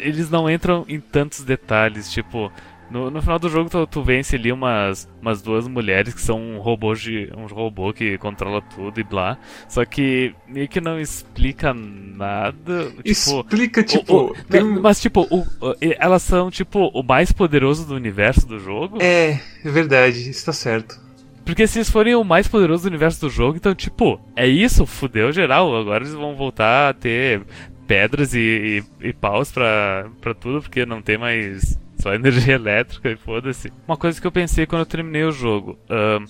eles não entram em tantos detalhes, tipo. No, no final do jogo tu, tu vence ali umas, umas duas mulheres que são um robô, de, um robô que controla tudo e blá. Só que meio que não explica nada. Tipo, Explica, o- tipo. o- tem ma- um- Mas tipo, o- o- elas são tipo o mais poderoso do universo do jogo. É, é verdade, isso tá certo. Porque se eles forem o mais poderoso do universo do jogo, então, tipo, é isso, fudeu geral. Agora eles vão voltar a ter pedras e, e, e paus pra, pra tudo, porque não tem mais só energia elétrica e foda-se. Uma coisa que eu pensei quando eu terminei o jogo: ahn,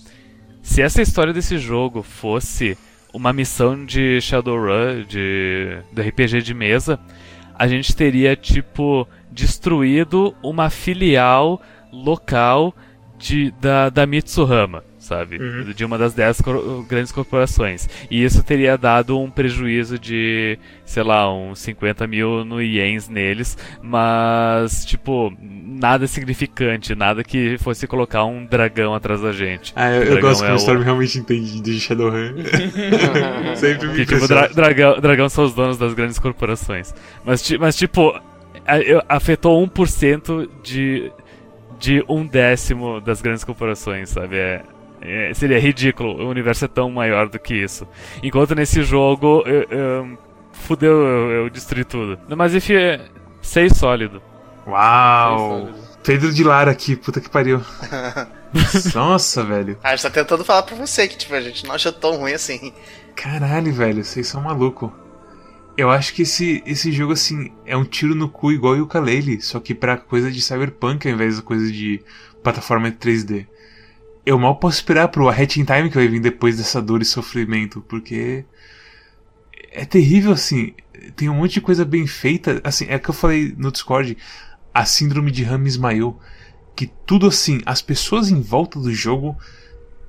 se essa história desse jogo fosse uma missão de Shadowrun, de, do RPG de mesa, a gente teria, tipo, destruído uma filial local de, da, da Mitsuhama, sabe? Uhum. De uma das dez cor- grandes corporações. E isso teria dado um prejuízo de, sei lá, uns 50 mil no ienes neles, mas, tipo, nada significante, nada que fosse colocar um dragão atrás da gente. Ah, eu, eu gosto que é o o- Storm realmente entende de Shadowrun. Sempre me Que, tipo, dra dragão, dragão são os donos das grandes corporações. Mas, ti- mas tipo, afetou 1% de, de um décimo das grandes corporações, sabe? É, é- seria ridículo. O universo é tão maior do que isso. Enquanto nesse jogo, eu, eu- fudeu, eu, eu destruí tudo. Mas enfim, é 6 sólido. Uau! Pedro de Lara aqui, puta que pariu. Nossa, velho. Ah, a gente tá tentando falar pra você que, tipo, a gente não achou tão ruim assim. Caralho, velho, vocês são maluco. Eu acho que esse, esse jogo, assim, é um tiro no cu igual o Ukulele, só que pra coisa de cyberpunk ao invés da coisa de plataforma 3D. Eu mal posso esperar pro A Hat in Time que vai vir depois dessa dor e sofrimento, porque é terrível, assim. Tem um monte de coisa bem feita. Assim, é que eu falei no Discord, a síndrome de Rames Ismail, que tudo assim, as pessoas em volta do jogo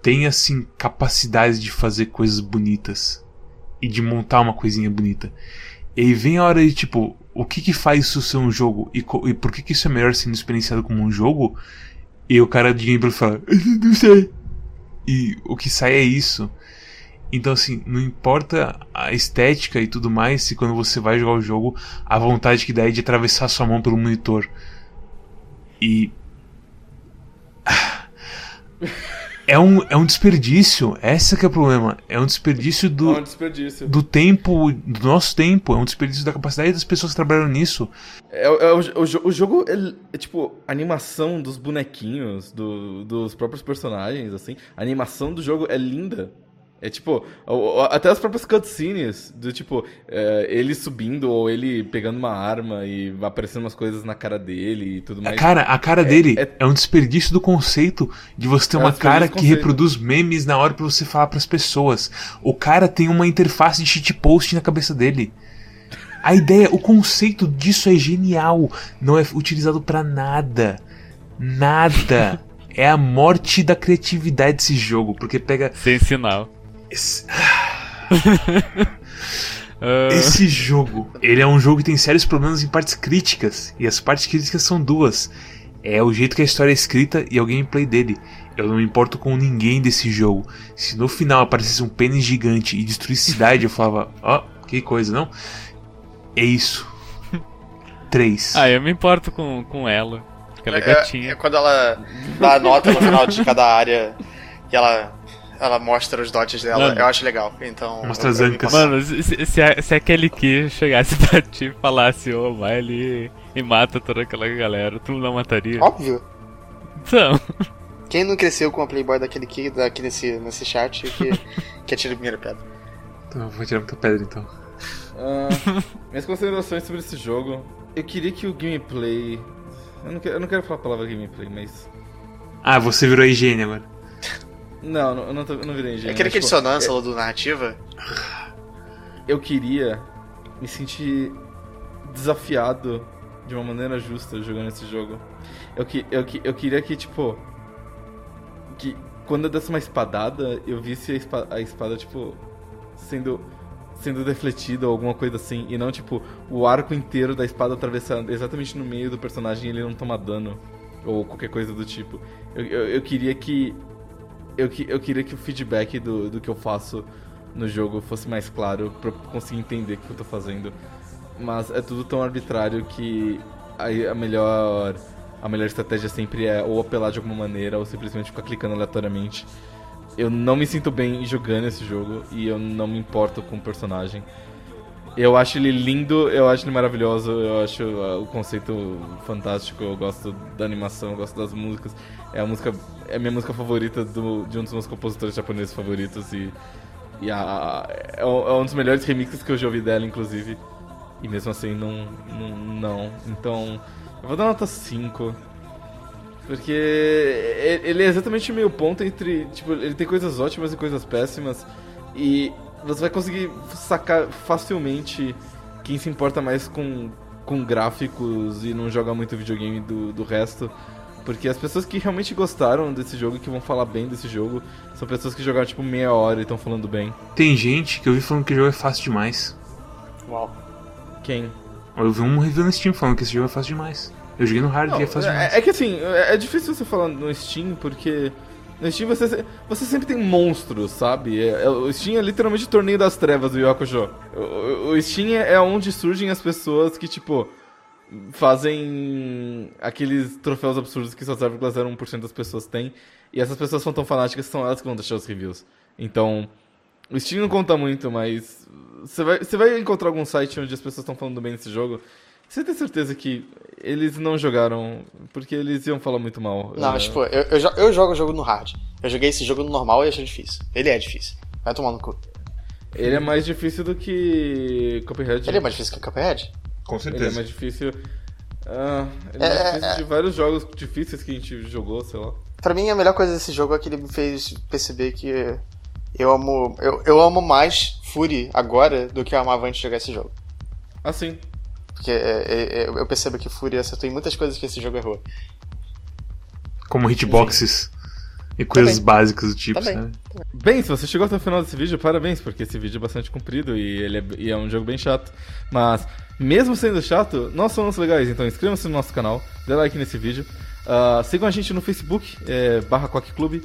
têm assim capacidades de fazer coisas bonitas e de montar uma coisinha bonita. E aí vem a hora de tipo, o que que faz isso ser um jogo e, e por que que isso é melhor sendo experienciado como um jogo? E o cara de gameplay fala, não sei. E o que sai é isso. Então assim, não importa a estética e tudo mais, se quando você vai jogar o jogo, a vontade que dá é de atravessar sua mão pelo monitor. E é um, é um desperdício. Esse que é o problema. É um desperdício É do, um desperdício. do tempo, do nosso tempo. É um desperdício da capacidade das pessoas que trabalham nisso. É, é o, o o jogo é, é, tipo, a animação dos bonequinhos, do- dos próprios personagens, assim. A animação do jogo é linda. É tipo, até as próprias cutscenes, do tipo, é, ele subindo ou ele pegando uma arma e aparecendo umas coisas na cara dele e tudo mais. cara, a cara dele é- é, um desperdício do conceito de você ter É um uma cara que conceito. reproduz memes na hora pra você falar pras pessoas. O cara tem uma interface de shitpost na cabeça dele. A ideia, o conceito disso é genial. Não é utilizado pra nada. Nada. É a morte da criatividade desse jogo, porque pega. Sem sinal. Esse, Ah, esse jogo, ele é um jogo que tem sérios problemas em partes críticas. E as partes críticas são duas. É o jeito que a história é escrita e é o gameplay dele. Eu não me importo com ninguém desse jogo. Se no final aparecesse um pênis gigante e destruísse cidade, eu falava, ó, que coisa, não? É isso. Três. Ah, eu me importo com, com ela. Porque ela é É, gatinha. é quando ela dá a nota no final de cada área e ela, ela mostra os dotes dela, Mano. eu acho legal. Então. Mostra as ancas. Mano, se, se, se aquele que chegasse pra ti e falasse, ô, vai ali e mata toda aquela galera, tu não mataria? Óbvio. Então, Quem não cresceu com a Playboy daquele que daqui nesse, nesse chat que, que atira a primeira pedra? Então, eu vou tirar muita pedra então. Ah, minhas considerações sobre esse jogo. Eu queria que o gameplay. Eu não quero, eu não quero falar a palavra gameplay, mas. Ah, você virou a higiene agora. Não, não- não, tô, não virei engenho. Aquele mas, que é dissonância lá do narrativa? eu queria me sentir desafiado de uma maneira justa jogando esse jogo. Eu, que, eu, que, eu queria que, tipo. Que quando eu desse uma espadada, eu visse a espada, a espada tipo, sendo. Sendo defletida ou alguma coisa assim, e não tipo o arco inteiro da espada atravessando exatamente no meio do personagem e ele não toma dano, ou qualquer coisa do tipo. Eu, eu, eu queria que. Eu, eu queria que o feedback do, do que eu faço no jogo fosse mais claro pra eu conseguir entender o que eu tô fazendo. Mas é tudo tão arbitrário que aí a melhor a melhor estratégia sempre é ou apelar de alguma maneira ou simplesmente ficar clicando aleatoriamente. Eu não me sinto bem jogando esse jogo e eu não me importo com o personagem. Eu acho ele lindo, eu acho ele maravilhoso, eu acho uh, o conceito fantástico, eu gosto da animação, eu gosto das músicas. É a música é a minha música favorita do, de um dos meus compositores japoneses favoritos e, e a, é, é um dos melhores remixes que eu já ouvi dela, inclusive. E mesmo assim, não. Não. não. Então, eu vou dar nota 5. Porque ele é exatamente o meio ponto entre. Tipo, ele tem coisas ótimas e coisas péssimas. E você vai conseguir sacar facilmente quem se importa mais com, com gráficos e não joga muito videogame do, do resto. Porque as pessoas que realmente gostaram desse jogo e que vão falar bem desse jogo são pessoas que jogaram tipo meia hora e estão falando bem. Tem gente que eu vi falando que o jogo é fácil demais. Uau. Quem? Eu vi um review no Steam falando que esse jogo é fácil demais. Eu joguei no hard Não, e é fácil demais. é, é que assim, é, é difícil você falar no Steam, porque no Steam você, você sempre tem monstros, sabe? É- é- o Steam é literalmente o torneio das trevas do Yu Hakusho. O, o- Steam é é onde surgem as pessoas que, tipo, fazem aqueles troféus absurdos que só 0,01% das pessoas têm. E essas pessoas são tão fanáticas que são elas que vão deixar os reviews. Então, o Steam não conta muito, mas você vai, você vai encontrar algum site onde as pessoas estão falando bem desse jogo. Você tem certeza que eles não jogaram porque eles iam falar muito mal. Não, É, mas tipo, eu, eu, eu jogo o jogo no hard. Eu joguei esse jogo no normal e achei difícil. Ele é difícil. Vai tomar no cu. Ele é mais difícil do que Cuphead. Ele é mais difícil que o Cuphead? Com Ele é mais difícil. Ah, ele é, É, mais difícil de vários jogos difíceis que a gente jogou, sei lá. Pra mim, a melhor coisa desse jogo é que ele me fez perceber que eu amo. Eu, eu amo mais Fury agora do que eu amava antes de jogar esse jogo. Assim. Porque é, é, é, eu percebo que Fury acertou em muitas coisas que esse jogo errou. Como hitboxes e coisas Também. básicas do tipo, Também. sabe? Bem, se você chegou até o final desse vídeo, parabéns, porque esse vídeo é bastante comprido e ele é, e é um jogo bem chato. Mas, mesmo sendo chato, nós somos legais, então inscreva-se no nosso canal, dê like nesse vídeo. Ah, sigam a gente no Facebook, é, barra Quack Club.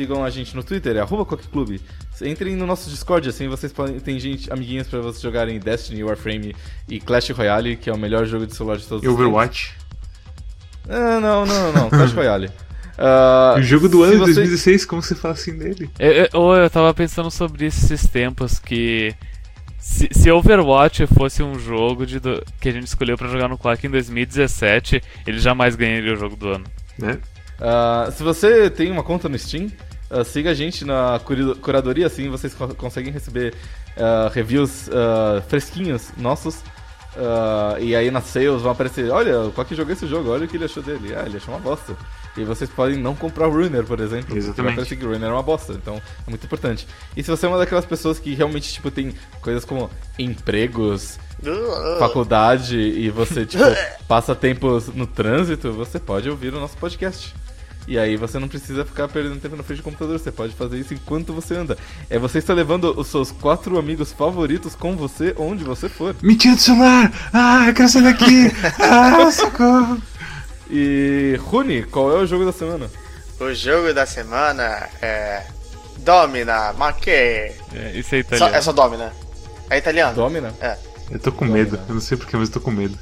Sigam a gente no Twitter, é arroba Quack Club. Entrem no nosso Discord, assim vocês podem. Tem gente, amiguinhos pra vocês jogarem Destiny, Warframe e Clash Royale, que é o melhor jogo de celular de todos E os tempos. Overwatch. Ah, não, não, não, não, Clash Royale. Ah, o jogo do ano de você- 2016, como você fala assim dele? Eu, eu, ou eu tava pensando sobre esses tempos que. Se, se Overwatch fosse um jogo de do- que a gente escolheu pra jogar no Quack em 2017, ele jamais ganharia o jogo do ano. Né? Ah, se você tem uma conta no Steam, ah, siga a gente na curadoria, assim vocês co- conseguem receber ah, reviews ah, fresquinhos nossos. e aí nas sales vão aparecer, olha, qual que jogou esse jogo, olha o que ele achou dele. Ah, ele achou uma bosta. E vocês podem não comprar o Ruiner, por exemplo. porque Exatamente. Vai parecer que o Ruiner é uma bosta, então é muito importante. E se você é uma daquelas pessoas que realmente, tipo, tem coisas como empregos, faculdade e você, tipo, passa tempos no trânsito, você pode ouvir o nosso podcast. E aí você não precisa ficar perdendo tempo na frente do computador, você pode fazer isso enquanto você anda. É você está levando os seus quatro amigos favoritos com você onde você for. Me tira do celular! Ah, eu quero sair daqui! Ah, socorro! E Rune, qual é o jogo da semana? O jogo da semana é. Domina, ma che? É, isso é Só, italiano. é só Domina. É italiano? Domina? É. Eu tô com medo, eu não sei porquê, mas eu tô com medo.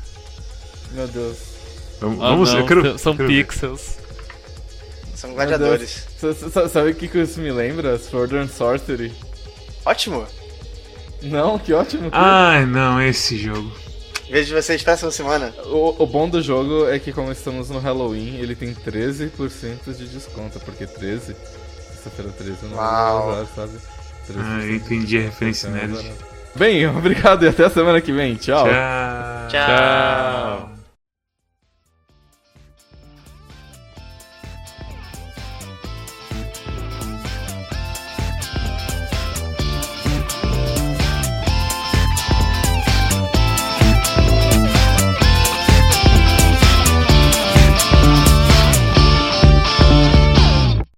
Meu Deus. Vamos, Ah, vamos eu quero. são quero ver. São gladiadores. Sabe o que que isso me lembra? Sword and Sorcery. Ótimo. Não, que ótimo. que- Ai, não, é esse jogo. Vejo vocês próxima semana. O, o bom do jogo é que como estamos no Halloween, ele tem 13% de desconto, porque 13, sexta-feira 13 não Uau. usar, sabe? 13% Ah, eu entendi a referência então é nerd. barato. Bem, obrigado e até a semana que vem. Tchau. Tchau. Tchau. Tchau.